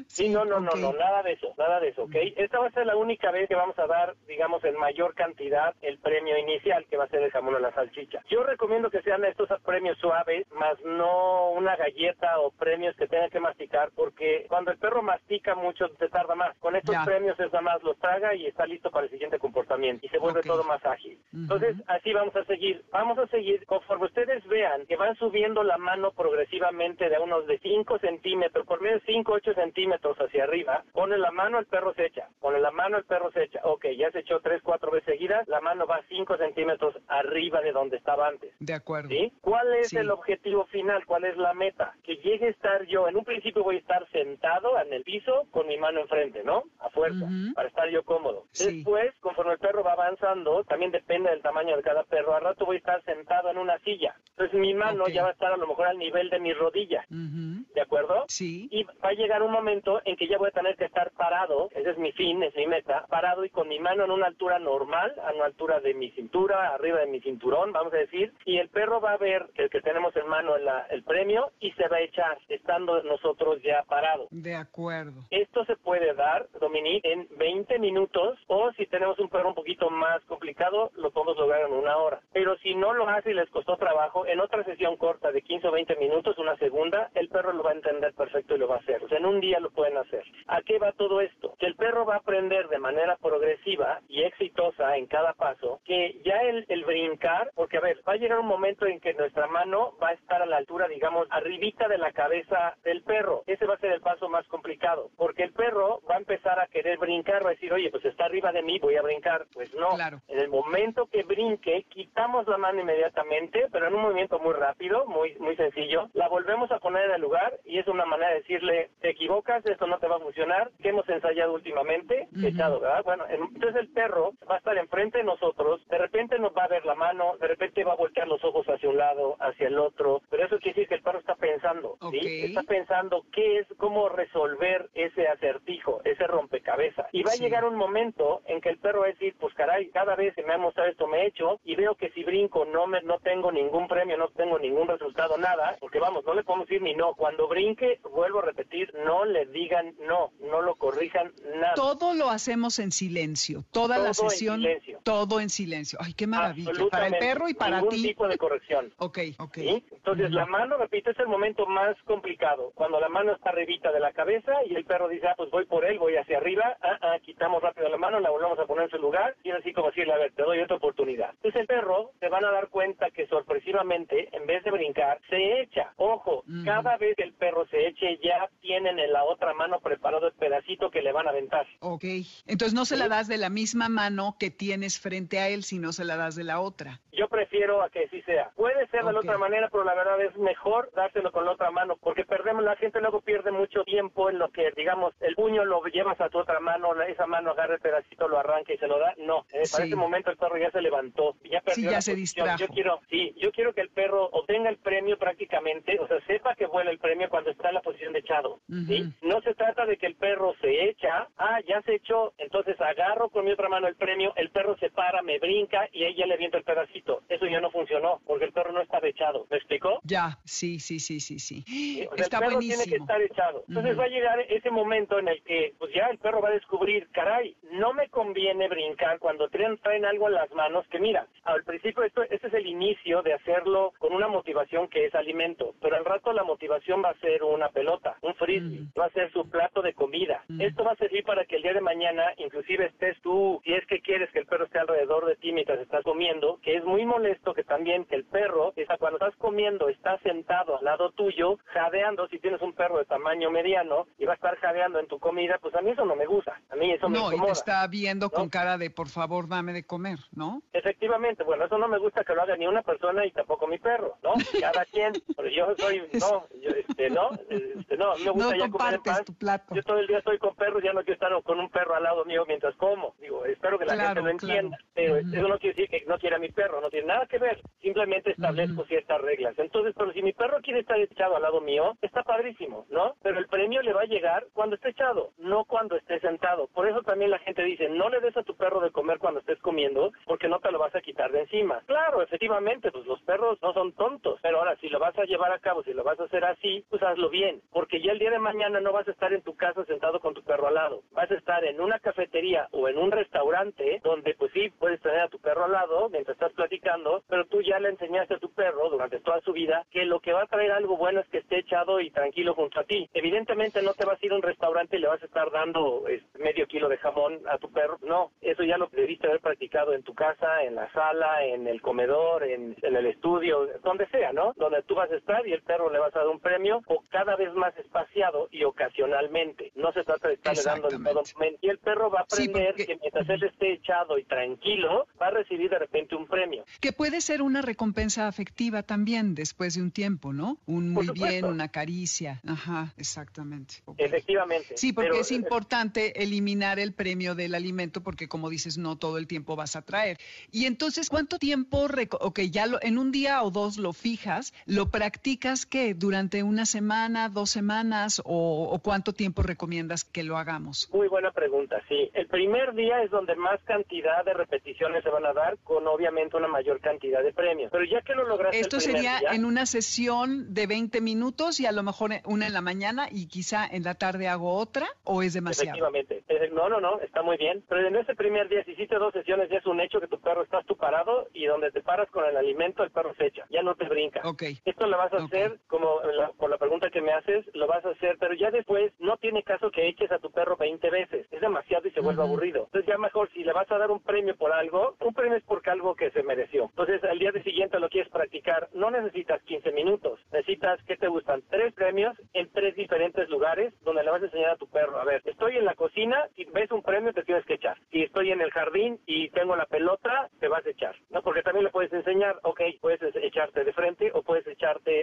Sí, no, no, no, no, nada de eso, nada de eso, ¿ok? Esta va a ser la única vez que vamos a dar, digamos, en mayor cantidad el premio inicial, que va a ser el jamón o la salchicha. Yo recomiendo que sean estos premios suaves, más no una galleta o premios que tengan que masticar, porque cuando el perro mastica mucho se tarda más. Con estos Ya. premios es nada más los traga y está listo para el siguiente comportamiento y se vuelve todo más ágil. Entonces, así vamos a seguir. Vamos a seguir conforme ustedes vean que van subiendo la mano progresivamente de unos de 5 centímetros, por menos 5, 8 centímetros hacia arriba. Pone la mano, el perro se echa. Pone la mano, el perro se echa. Ok, ya se echó 3, 4 veces seguidas. La mano va 5 centímetros arriba de donde estaba antes. De acuerdo. ¿Sí? ¿Cuál es Sí. el objetivo final? ¿Cuál es la meta? Que llegue a estar yo, en un principio voy a estar sentado en el piso con mi mano enfrente, ¿no? A fuerza, Ujú. para para estar yo cómodo. Después, conforme el perro va avanzando, también depende del tamaño de cada perro, al rato voy a estar sentado en una silla. Entonces mi mano ya va a estar a lo mejor al nivel de mi rodilla. ¿De acuerdo? Sí. Y va a llegar un momento en que ya voy a tener que estar parado, ese es mi fin, es mi meta, parado y con mi mano en una altura normal, a una altura de mi cintura, arriba de mi cinturón, vamos a decir, y el perro va a ver el que tenemos en mano el premio y se va a echar, estando nosotros ya parados. De acuerdo. Esto se puede dar, Dominique, en 20 minutos o si tenemos un perro un poquito más complicado, lo podemos lograr en una hora. Pero si no lo hace y les costó trabajo, en otra sesión corta de 15 o 20 minutos, una segunda, el perro lo va a entender perfecto y lo va a hacer. O sea, en un día lo pueden hacer. ¿A qué va todo esto? Que el perro va a aprender de manera progresiva y exitosa en cada paso que ya el, el brincar, porque a ver, va a llegar un momento en que nuestra mano va a estar a la altura, digamos, arribita de la cabeza del perro. Ese va a ser el paso más complicado, porque el perro va a empezar a querer brincar, va a decir, oye, pues está arriba de mí, voy a brincar. Pues no. En el momento que brinque, quitamos la mano inmediatamente, pero en un movimiento muy rápido, muy, muy sencillo, la volvemos a poner en el lugar y es una manera de decirle, te equivocas, esto no te va a funcionar, que hemos ensayado últimamente, echado, ¿verdad? Bueno, entonces el perro va a estar enfrente de nosotros, de repente nos va a ver la mano, de repente va a voltear los ojos hacia un lado, hacia el otro, pero eso quiere decir que el perro está pensando, ¿sí? Está pensando qué es, cómo resolver ese acertijo, ese rompecabezas. Y va a llegar un momento en que el perro va a decir, pues caray, cada vez que me ha mostrado esto me he hecho y veo que si brinco no me no tengo ningún premio, no tengo ningún resultado, nada, porque vamos, no le podemos decir ni no. Cuando brinque, vuelvo a repetir, no le digan no, no lo corrijan nada. Todo lo hacemos en silencio, toda la sesión, todo en silencio. Ay, qué maravilla. Para el perro y para ningún ti. tipo de corrección. ok, ok. Entonces, la mano, repito, es el momento más complicado. Cuando la mano está arribita de la cabeza y el perro dice, ah, pues voy por él, voy hacia arriba, ah, ah, quitamos rápido la mano, la volvemos a poner en su lugar y así como decirle, a ver, te doy otra oportunidad. Entonces el perro se van a dar cuenta que sorpresivamente, en vez de brincar, se echa. Ojo, cada vez que el perro se eche, ya tienen en la otra mano preparado el pedacito que le van a aventar. Ok, entonces no se la das de la misma mano que tienes frente a él, sino se la das de la otra. Yo prefiero a que sí sea. Puede ser de la otra manera, pero la verdad es mejor dárselo con la otra mano, porque perdemos, la gente luego pierde mucho tiempo en lo que, digamos, el puño lo llevas a tu otra mano, esa mano agarra el pedacito, lo arranca y se lo da. No, en para ese momento el perro ya se levantó, ya perdió sí, ya se distrajo. Yo quiero, sí, yo quiero que el perro obtenga el premio prácticamente, o sea, sepa que vuela el premio cuando está en la posición de echado. ¿Sí? No se trata de que el perro se echa, ah, ya se echó, entonces agarro con mi otra mano el premio, el perro se para, me brinca y ahí ya le viento el pedacito. Eso ya no funcionó, porque el perro no está echado. ¿Me explicó? Ya, sí, sí, sí, sí, sí. está el perro tiene que estar echado. Entonces va a llegar ese momento en el que, pues ya el perro va a descubrir, caray, no me conviene brincar cuando traen, traen algo en las manos, que mira, al principio esto, este es el inicio de hacerlo con una motivación que es alimento, pero al rato la motivación va a ser una pelota, un frisbee, va a ser su plato de comida. Esto va a servir para que el día de mañana, inclusive estés tú, si es que quieres que el perro esté alrededor de ti mientras estás comiendo, que es muy molesto que también que el perro, está, cuando estás comiendo, está sentado al lado tuyo, jadeando, si tienes un perro de tamaño mediano y va a estar jadeando en tu comida, pues a mí eso no me gusta, a mí eso me incomoda. No, y te está viendo con cara de por favor dame de comer, ¿no? Efectivamente, bueno, eso no me gusta que lo haga ni una persona y tampoco mi perro, ¿no? Cada quien, pero yo soy, no, yo, este, no, este, no, me gusta ya pan. Tu plato. Yo todo el día estoy con perros, ya no quiero estar con un perro al lado mío mientras como. Digo, espero que la gente lo entienda, pero eso no quiere decir que no quiera a mi perro, no tiene nada que ver, simplemente establezco ciertas reglas. Entonces, pero si mi perro quiere estar echado al lado mío, está padrísimo, ¿no? Pero el premio le va a llegar cuando esté echado, no cuando esté sentado. Por eso también la gente dice, no le des a tu perro de comer cuando estés comiendo, porque no te lo vas a quitar de encima. Claro, efectivamente, pues los perros no son tontos, pero ahora si lo vas a llevar a cabo, si lo vas a hacer así, pues hazlo bien, porque ya el día de mañana no vas a estar en tu casa sentado con tu perro al lado, vas a estar en una cafetería o en un restaurante donde pues sí, puedes tener a tu perro al lado mientras estás platicando, pero tú ya le enseñaste a tu perro durante toda su vida que lo que va a traer algo bueno es que esté echado y tranquilo junto a ti. Evidentemente no te vas a ir a un restaurante y le vas a estar dando medio kilo de jamón a tu perro, no, eso ya lo debiste haber practicado en tu casa, en la sala, en el comedor, en, en el estudio, donde sea, ¿no? Donde tú vas a estar y el perro le vas a dar un premio o cada vez más espaciado y ocasionalmente. No se trata de estarle dando el todo y el perro va a aprender que mientras él esté echado y tranquilo, va a recibir de repente un premio. Que puede ser una recompensa afectiva también después de un tiempo, ¿no? Un muy bien, una caricia. Ajá, exactamente. Efectivamente. Sí, porque es importante eliminar el premio del alimento porque como dices, no todo el tiempo vas a traer. Y entonces, ¿cuánto tiempo, ok, ya lo, en un día o dos lo fijas, lo practicas qué? ¿Durante una semana, dos semanas o, o cuánto tiempo recomiendas que lo hagamos? Muy buena pregunta, sí. El primer día es donde más cantidad de repeticiones se van a dar con obviamente una mayor cantidad de premios. Pero ya que lo lograste Esto sería en una sesión de 20 minutos y a lo mejor una en la mañana y quizá en la tarde hago otra o es demasiado. Efectivamente. No, no, no, está muy bien. Pero en ese primer día, si hiciste dos sesiones, ya es un hecho que tu perro estás tú parado y donde te paras con el alimento, el perro se echa. Ya no te brinca. Okay. Esto lo vas a hacer, como por la pregunta que me haces, lo vas a hacer, pero ya después no tiene caso que eches a tu perro 20 veces. Es demasiado y se vuelve aburrido. Entonces ya mejor, si le vas a dar un premio por algo, un premio es porque algo que se mereció. Entonces al día de siguiente lo quieres practicar, no necesitas 15 minutos, necesitas, ¿qué te gustan? Tres premios en tres diferentes lugares donde le vas a enseñar a tu perro. A ver, estoy en la cocina, y ves un premio te tienes que echar. Si estoy en el jardín y tengo la pelota, te vas a echar. ¿no? Porque también le puedes enseñar, ok, puedes echarte de frente o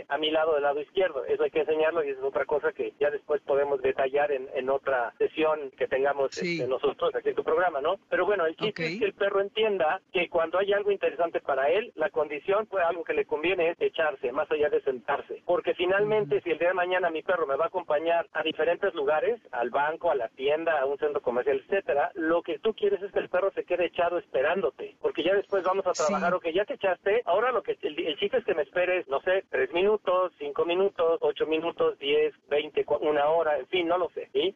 a mi lado del lado izquierdo. Eso hay que enseñarlo y es otra cosa que ya después podemos detallar en, en otra sesión que tengamos este, nosotros aquí en tu programa, ¿no? Pero bueno, el chiste es que el perro entienda que cuando hay algo interesante para él, la condición, pues algo que le conviene es echarse, más allá de sentarse. Porque finalmente, si el día de mañana mi perro me va a acompañar a diferentes lugares, al banco, a la tienda, a un centro comercial, etcétera, lo que tú quieres es que el perro se quede echado esperándote. Porque ya después vamos a trabajar, o que ya te echaste, ahora lo que el, el chiste es que me esperes, no sé, tres minutos, cinco minutos, ocho minutos, diez, veinte, una hora, en fin, no lo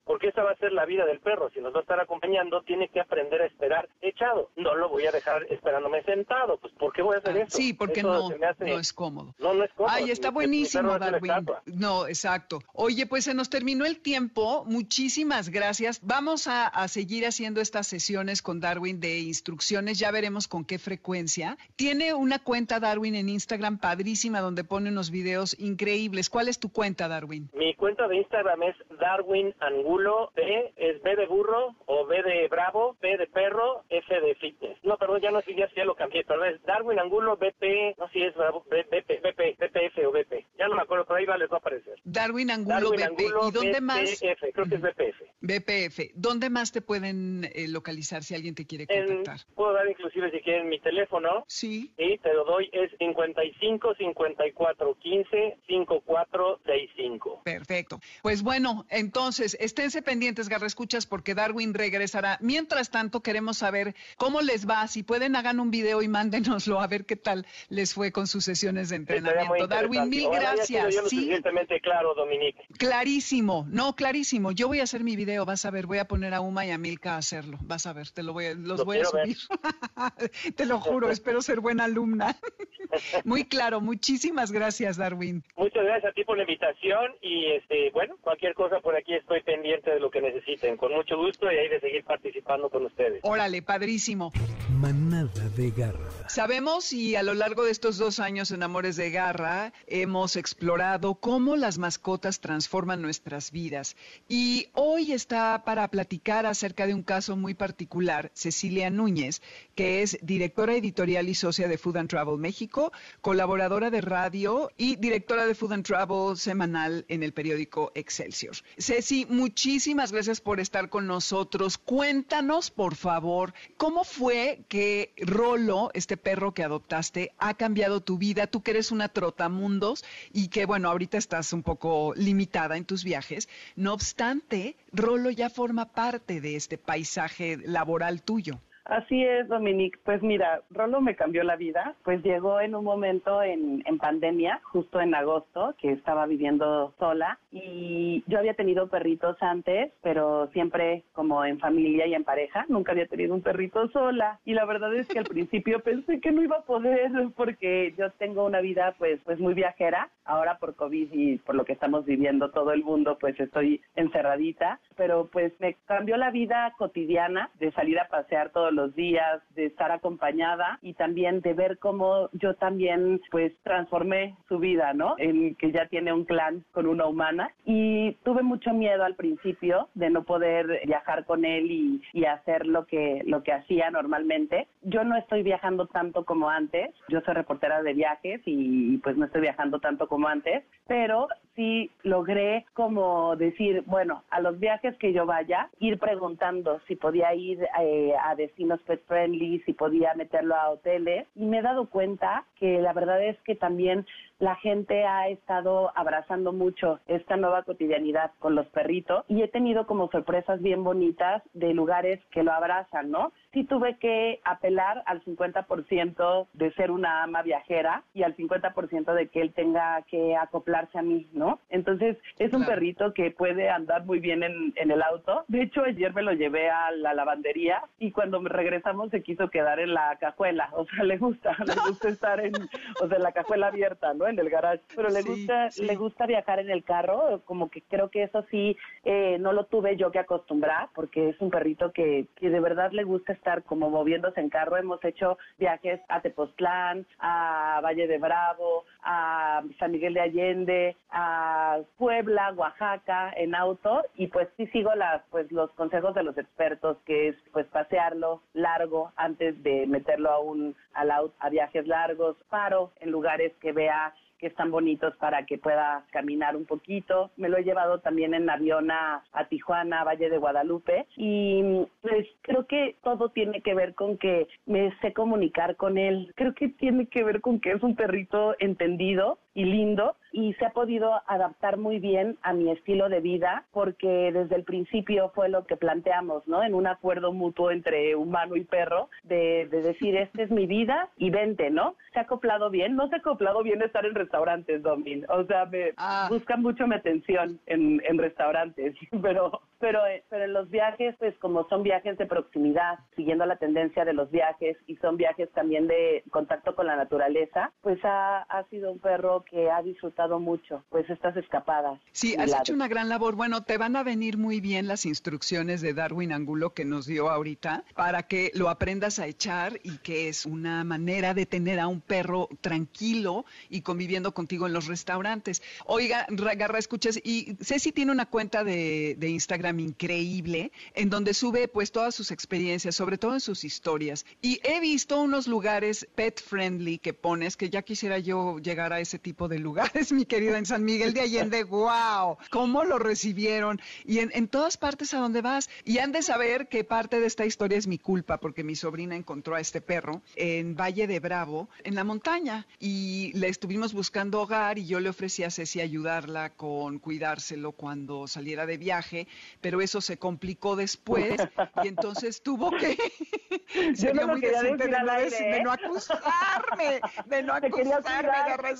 Porque esa va a ser la vida del perro. Si nos va a estar acompañando, tiene que aprender a esperar echado. No lo voy a dejar esperándome sentado. Pues, ¿por qué voy a hacer eso? Sí, porque no, no es cómodo. No, no es cómodo. Ay, está buenísimo, Darwin. No, exacto. Oye, pues se nos terminó el tiempo. Muchísimas gracias. Vamos a, a seguir haciendo estas sesiones con Darwin de instrucciones. Ya veremos con qué frecuencia. Tiene una cuenta, Darwin, en Instagram padrísima donde pone unos videos increíbles. ¿Cuál es tu cuenta, Darwin? Mi cuenta de Instagram es Darwin Angulo B, es B de burro o B de bravo, P de perro, F de fitness. No, perdón, ya no sé, ya, ya lo cambié, pero es Darwin Angulo BP, no sé si es BP, BP, BPF o BP. Ya no me acuerdo, pero ahí va, les va a aparecer. Darwin Angulo BP. ¿Y dónde más? BPF, creo que es BPF. BPF. ¿Dónde más te pueden eh, localizar si alguien te quiere contactar? En, puedo dar inclusive si quieren mi teléfono. Sí. Sí, te lo doy, es 55 54 15 54 65. Perfecto. Pues bueno, entonces, esténse pendientes, Garra Escuchas, porque Darwin regresará. Mientras tanto, queremos saber cómo les va. Si pueden, hagan un video y mándenoslo a ver qué tal les fue con sus sesiones de entrenamiento. Darwin, mil gracias. Yo lo ¿Sí? suficientemente claro, Dominique. Clarísimo, no, clarísimo. Yo voy a hacer mi video, vas a ver, voy a poner a Uma y a Milka a hacerlo. Vas a ver, te lo voy a, los Lo voy a subir. te lo juro, espero ser buena alumna. Muy claro, muchísimas gracias, Darwin. Muchas gracias a ti por la invitación y este bueno, cualquier cosa por aquí estoy pendiente de lo que necesiten. Con mucho gusto y ahí de seguir participando con ustedes. Órale, padrísimo. Manada de garra. Sabemos y a lo largo de estos dos años en Amores de Garra hemos explorado cómo las mascotas transforman nuestras vidas. Y hoy está para platicar acerca de un caso muy particular, Cecilia Núñez, que es directora editorial y socia de Food and Travel México, colaboradora de radio y directora de Food and Travel semanal en el periódico Excelsior. Ceci, muchísimas gracias por estar con nosotros. Cuéntanos, por favor, cómo fue que Rolo, este perro que adoptaste, ha cambiado tu vida. Tú que eres una trotamundos y que, bueno, ahorita estás un poco limitada en tus viajes. No obstante, Rolo ya forma parte de este paisaje laboral tuyo. Así es, Dominique. Pues mira, Rolo me cambió la vida. Pues llegó en un momento en, en, pandemia, justo en agosto, que estaba viviendo sola. Y yo había tenido perritos antes, pero siempre como en familia y en pareja. Nunca había tenido un perrito sola. Y la verdad es que al principio pensé que no iba a poder porque yo tengo una vida pues, pues muy viajera. Ahora por COVID y por lo que estamos viviendo todo el mundo, pues estoy encerradita. Pero pues me cambió la vida cotidiana de salir a pasear todos los días, de estar acompañada y también de ver cómo yo también pues transformé su vida, ¿no? En que ya tiene un clan con una humana y tuve mucho miedo al principio de no poder viajar con él y, y hacer lo que lo que hacía normalmente. Yo no estoy viajando tanto como antes. Yo soy reportera de viajes y pues no estoy viajando tanto como antes, pero sí logré como decir, bueno, a los viajes que yo vaya, ir preguntando si podía ir eh, a destinos pet friendly, si podía meterlo a hoteles. Y me he dado cuenta que la verdad es que también la gente ha estado abrazando mucho esta nueva cotidianidad con los perritos y he tenido como sorpresas bien bonitas de lugares que lo abrazan, ¿no? Sí tuve que apelar al 50% de ser una ama viajera y al 50% de que él tenga que acoplarse a mí, ¿no? Entonces es un perrito que puede andar muy bien en, en el auto. De hecho, ayer me lo llevé a la lavandería y cuando regresamos se quiso quedar en la cajuela. O sea, le gusta, le gusta estar en, o sea, en la cajuela abierta, ¿no? En el garage. Pero le gusta, le gusta viajar en el carro. Como que creo que eso sí eh, no lo tuve yo que acostumbrar porque es un perrito que, que de verdad le gusta estar como moviéndose en carro. Hemos hecho viajes a Tepoztlán, a Valle de Bravo, a San Miguel de Allende, a Puebla, Oaxaca en auto y pues sí sigo las pues los consejos de los expertos que es pues pasearlo largo antes de meterlo a un al a viajes largos, paro en lugares que vea que están bonitos para que pueda caminar un poquito. Me lo he llevado también en avión a, a Tijuana, Valle de Guadalupe y pues creo que todo tiene que ver con que me sé comunicar con él. Creo que tiene que ver con que es un perrito entendido y lindo y se ha podido adaptar muy bien a mi estilo de vida porque desde el principio fue lo que planteamos, ¿no? En un acuerdo mutuo entre humano y perro de, de decir, esta es mi vida y vente, ¿no? Se ha acoplado bien, no se ha acoplado bien estar en restaurantes, Domin, o sea, me Ah. buscan mucho mi atención en, en restaurantes, pero, pero, eh, pero en los viajes, pues como son viajes de proximidad, siguiendo la tendencia de los viajes y son viajes también de contacto con la naturaleza, pues ha, ha sido un perro que ha disfrutado mucho, pues estas escapadas. Sí, has hecho una gran labor. Bueno, te van a venir muy bien las instrucciones de Darwin Angulo que nos dio ahorita para que lo aprendas a echar y que es una manera de tener a un perro tranquilo y conviviendo contigo en los restaurantes. Oiga, Ra- Garra, escuchas, y Ceci tiene una cuenta de, de Instagram increíble en donde sube pues todas sus experiencias, sobre todo en sus historias. Y he visto unos lugares pet friendly que pones que ya quisiera yo llegar a ese tipo de lugares, mi querida, en San Miguel de Allende. ¡Wow! ¿Cómo lo recibieron? Y en, en todas partes a donde vas. Y han de saber que parte de esta historia es mi culpa, porque mi sobrina encontró a este perro en Valle de Bravo, en la montaña. Y le estuvimos buscando hogar y yo le ofrecí a Ceci ayudarla con cuidárselo cuando saliera de viaje, pero eso se complicó después y entonces tuvo que... Sería no muy decente de no, decir- de ¿eh? no acusarme, de no acusarme.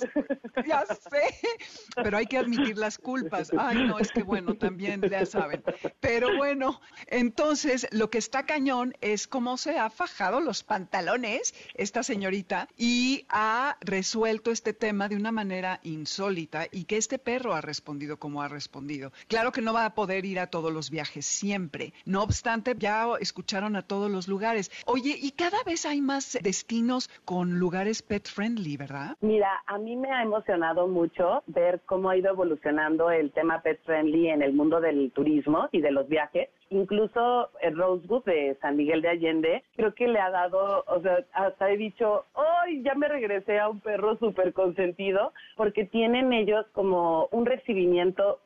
Ya sé, pero hay que admitir las culpas. Ay, no, es que bueno, también ya saben. Pero bueno, entonces lo que está cañón es cómo se ha fajado los pantalones esta señorita y ha resuelto este tema de una manera insólita y que este perro ha respondido como ha respondido. Claro que no va a poder ir a todos los viajes siempre. No obstante, ya escucharon a todos los lugares. Oye, y cada vez hay más destinos con lugares pet friendly, ¿verdad? Mira, a mí me ha emocionado mucho ver cómo ha ido evolucionando el tema pet friendly en el mundo del turismo y de los viajes. Incluso el Rosewood de San Miguel de Allende, creo que le ha dado, o sea, hasta he dicho, ¡ay! Ya me regresé a un perro súper consentido, porque tienen ellos como un recibimiento,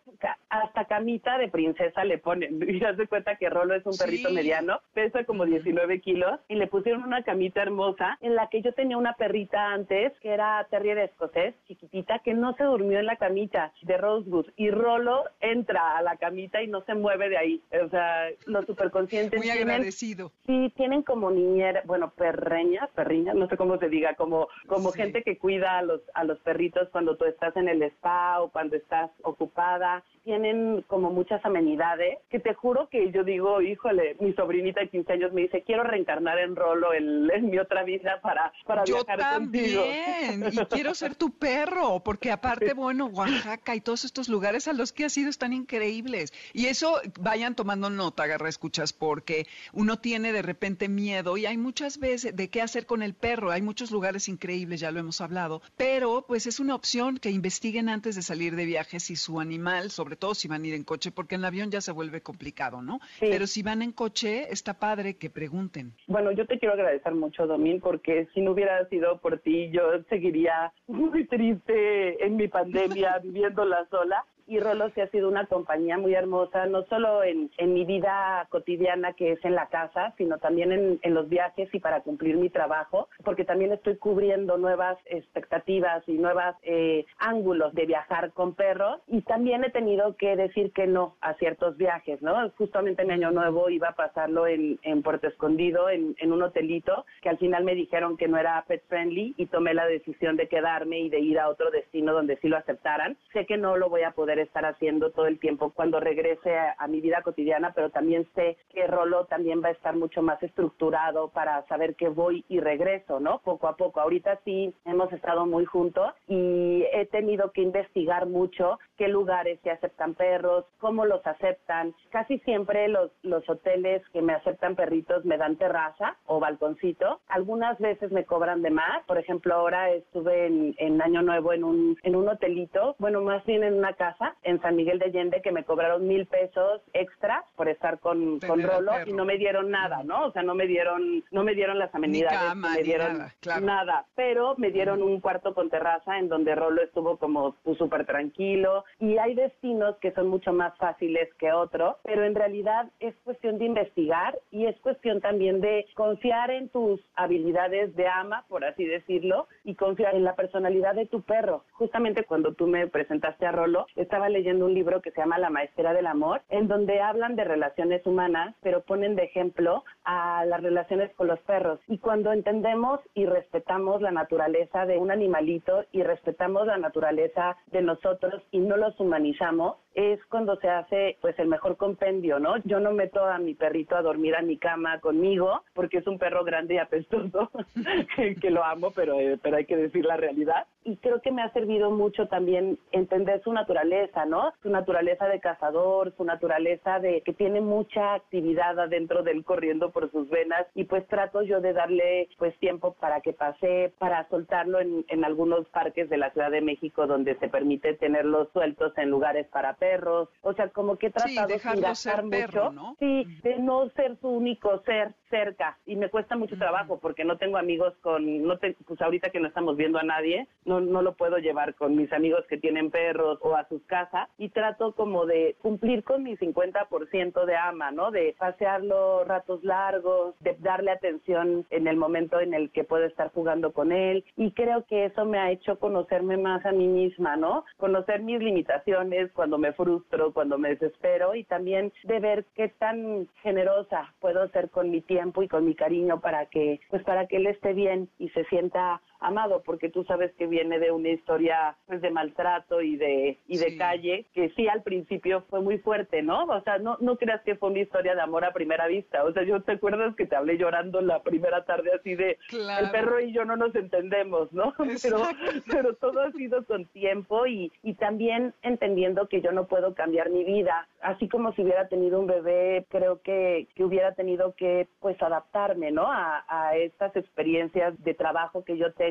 hasta camita de princesa le ponen. Y haz de cuenta que Rolo es un perrito Sí. mediano, pesa como 19 kilos, y le pusieron una camita hermosa en la que yo tenía una perrita antes, que era terrier escocés, chiquitita, que no se durmió en la camita de Rosewood. Y Rolo entra a la camita y no se mueve de ahí. O sea, los superconscientes Muy tienen agradecido. Sí, tienen como niñera, bueno, perreñas, perriñas, no sé cómo se diga, como como Sí. gente que cuida a los a los perritos cuando tú estás en el spa o cuando estás ocupada tienen como muchas amenidades, que te juro que yo digo, híjole, mi sobrinita de 15 años me dice, quiero reencarnar en Rolo en, mi otra vida para, para yo viajar también, y quiero ser tu perro, porque aparte, bueno, Oaxaca y todos estos lugares a los que has ido están increíbles. Y eso, vayan tomando nota, agarra escuchas, porque uno tiene de repente miedo y hay muchas veces de qué hacer con el perro, hay muchos lugares increíbles, ya lo hemos hablado, pero pues es una opción que investiguen antes de salir de viaje si su animal, sobre todo si van a ir en coche, porque en el avión ya se vuelve complicado, ¿no? Pero si van en coche, está padre que pregunten. Bueno, yo te quiero agradecer mucho, Domín, porque si no hubiera sido por ti, yo seguiría muy triste en mi pandemia, viviéndola sola y Rolo se ha sido una compañía muy hermosa, no solo en, en, mi vida cotidiana que es en la casa, sino también en, en, los viajes y para cumplir mi trabajo, porque también estoy cubriendo nuevas expectativas y nuevos eh, ángulos de viajar con perros y también he tenido que decir que no a ciertos viajes, ¿no? Justamente en Año Nuevo iba a pasarlo en, en Puerto Escondido, en, en un hotelito, que al final me dijeron que no era pet friendly y tomé la decisión de quedarme y de ir a otro destino donde sí lo aceptaran. Sé que no lo voy a poder estar haciendo todo el tiempo cuando regrese a, mi vida cotidiana, pero también sé que Rolo también va a estar mucho más estructurado para saber que voy y regreso, ¿no? Poco a poco. Ahorita sí hemos estado muy juntos y he tenido que investigar mucho qué lugares se aceptan perros, cómo los aceptan. Casi siempre los, los hoteles que me aceptan perritos me dan terraza o balconcito. Algunas veces me cobran de más. Por ejemplo, ahora estuve en, en Año Nuevo en un, en un hotelito, bueno, más bien en una casa en San Miguel de Allende que me cobraron mil pesos extra por estar con, con Rolo y no me dieron nada, ¿no? O sea, no me dieron, no me dieron las amenidades, ni me dieron nada, nada, pero me dieron un cuarto con terraza en donde Rolo estuvo como súper tranquilo y hay destinos que son mucho más fáciles que otros, pero en realidad es cuestión de investigar y es cuestión también de confiar en tus habilidades de ama, por así decirlo, y confiar en la personalidad de tu perro. Justamente cuando tú me presentaste a Rolo, estaba leyendo un libro que se llama La Maestría del Amor, en donde hablan de relaciones humanas, pero ponen de ejemplo a las relaciones con los perros. Y cuando entendemos y respetamos la naturaleza de un animalito y respetamos la naturaleza de nosotros y no los humanizamos, es cuando se hace pues el mejor compendio, ¿no? Yo no meto a mi perrito a dormir a mi cama conmigo porque es un perro grande y apestoso, que lo amo, pero, eh, pero hay que decir la realidad. Y creo que me ha servido mucho también entender su naturaleza, ¿no? Su naturaleza de cazador, su naturaleza de que tiene mucha actividad adentro del corriendo por sus venas. Y pues trato yo de darle pues tiempo para que pase, para soltarlo en, en algunos parques de la Ciudad de México donde se permite tenerlos sueltos en lugares para perros, o sea, como que he tratado de gastar mucho, ¿no? sí, de no ser su único ser cerca. Y me cuesta mucho trabajo porque no tengo amigos con, no te, pues ahorita que no estamos viendo a nadie, no, no lo puedo llevar con mis amigos que tienen perros o a sus casas y trato como de cumplir con mi 50% de ama, ¿no? De pasearlo ratos largos, de darle atención en el momento en el que puedo estar jugando con él y creo que eso me ha hecho conocerme más a mí misma, ¿no? Conocer mis limitaciones cuando me frustro, cuando me desespero y también de ver qué tan generosa puedo ser con mi tiempo y con mi cariño para que pues para que él esté bien y se sienta amado porque tú sabes que viene de una historia pues de maltrato y de y de calle que sí al principio fue muy fuerte no o sea no no creas que fue una historia de amor a primera vista. O sea yo te acuerdas que te hablé llorando la primera tarde así de el perro y yo no nos entendemos no pero pero todo ha sido con tiempo y y también entendiendo que yo no puedo cambiar mi vida. Así como si hubiera tenido un bebé creo que que hubiera tenido que pues adaptarme no a, a estas experiencias de trabajo que yo tengo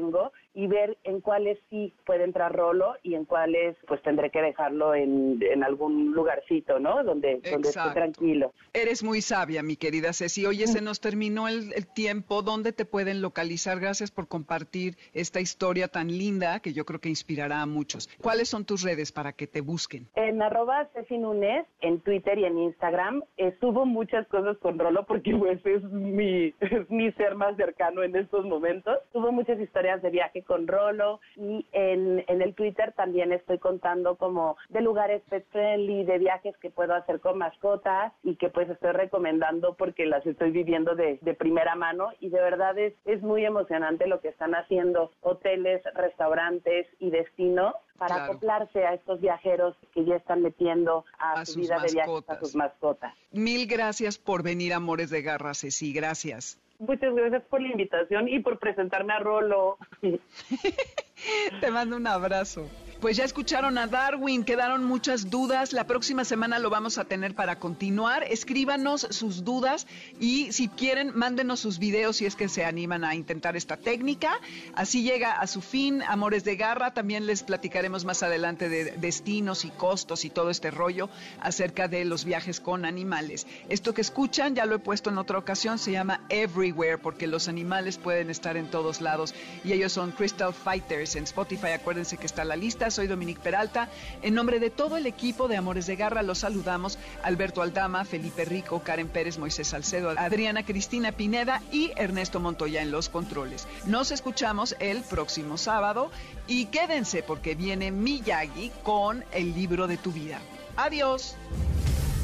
y ver en cuáles sí puede entrar Rolo y en cuáles pues tendré que dejarlo en, en algún lugarcito, ¿no? Donde, donde esté tranquilo. Eres muy sabia, mi querida Ceci. Oye, se nos terminó el, el, tiempo. ¿Dónde te pueden localizar? Gracias por compartir esta historia tan linda que yo creo que inspirará a muchos. ¿Cuáles son tus redes para que te busquen? En arroba Ceci Nunes, en Twitter y en Instagram. Eh, subo muchas cosas con Rolo porque pues es mi, es mi ser más cercano en estos momentos. Subo muchas historias de viaje con Rolo y en, en el Twitter también estoy contando como de lugares pet friendly, de viajes que puedo hacer con mascotas y que pues estoy recomendando porque las estoy viviendo de, de primera mano y de verdad es, es muy emocionante lo que están haciendo hoteles, restaurantes y destinos para acoplarse a estos viajeros que ya están metiendo a, su vida de viajes a sus mascotas. Mil gracias por venir, Amores de Garra, Ceci, gracias. Muchas gracias por la invitación y por presentarme a Rolo. Te mando un abrazo. Pues ya escucharon a Darwin, quedaron muchas dudas. La próxima semana lo vamos a tener para continuar. Escríbanos sus dudas y si quieren, mándenos sus videos si es que se animan a intentar esta técnica. Así llega a su fin, Amores de Garra. También les platicaremos más adelante de destinos y costos y todo este rollo acerca de los viajes con animales. Esto que escuchan, ya lo he puesto en otra ocasión, se llama Everywhere porque los animales pueden estar en todos lados y ellos son Crystal Fighters en Spotify. Acuérdense que está la lista soy Dominique Peralta. En nombre de todo el equipo de Amores de Garra los saludamos Alberto Aldama, Felipe Rico, Karen Pérez, Moisés Salcedo, Adriana Cristina Pineda y Ernesto Montoya en los controles. Nos escuchamos el próximo sábado y quédense porque viene Miyagi con el libro de tu vida. Adiós.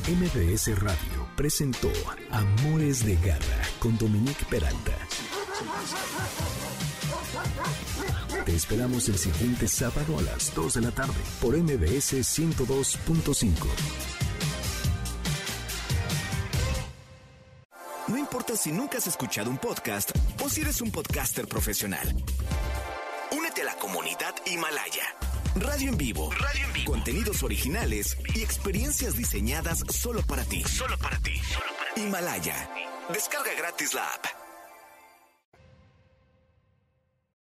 MBS Radio presentó Amores de Garra con Dominique Peralta. Te esperamos el siguiente sábado a las 2 de la tarde por MBS 102.5. No importa si nunca has escuchado un podcast o si eres un podcaster profesional. Únete a la comunidad Himalaya. Radio en vivo. Radio en vivo. Contenidos originales y experiencias diseñadas solo para ti. Solo para ti. Himalaya. Descarga gratis la app.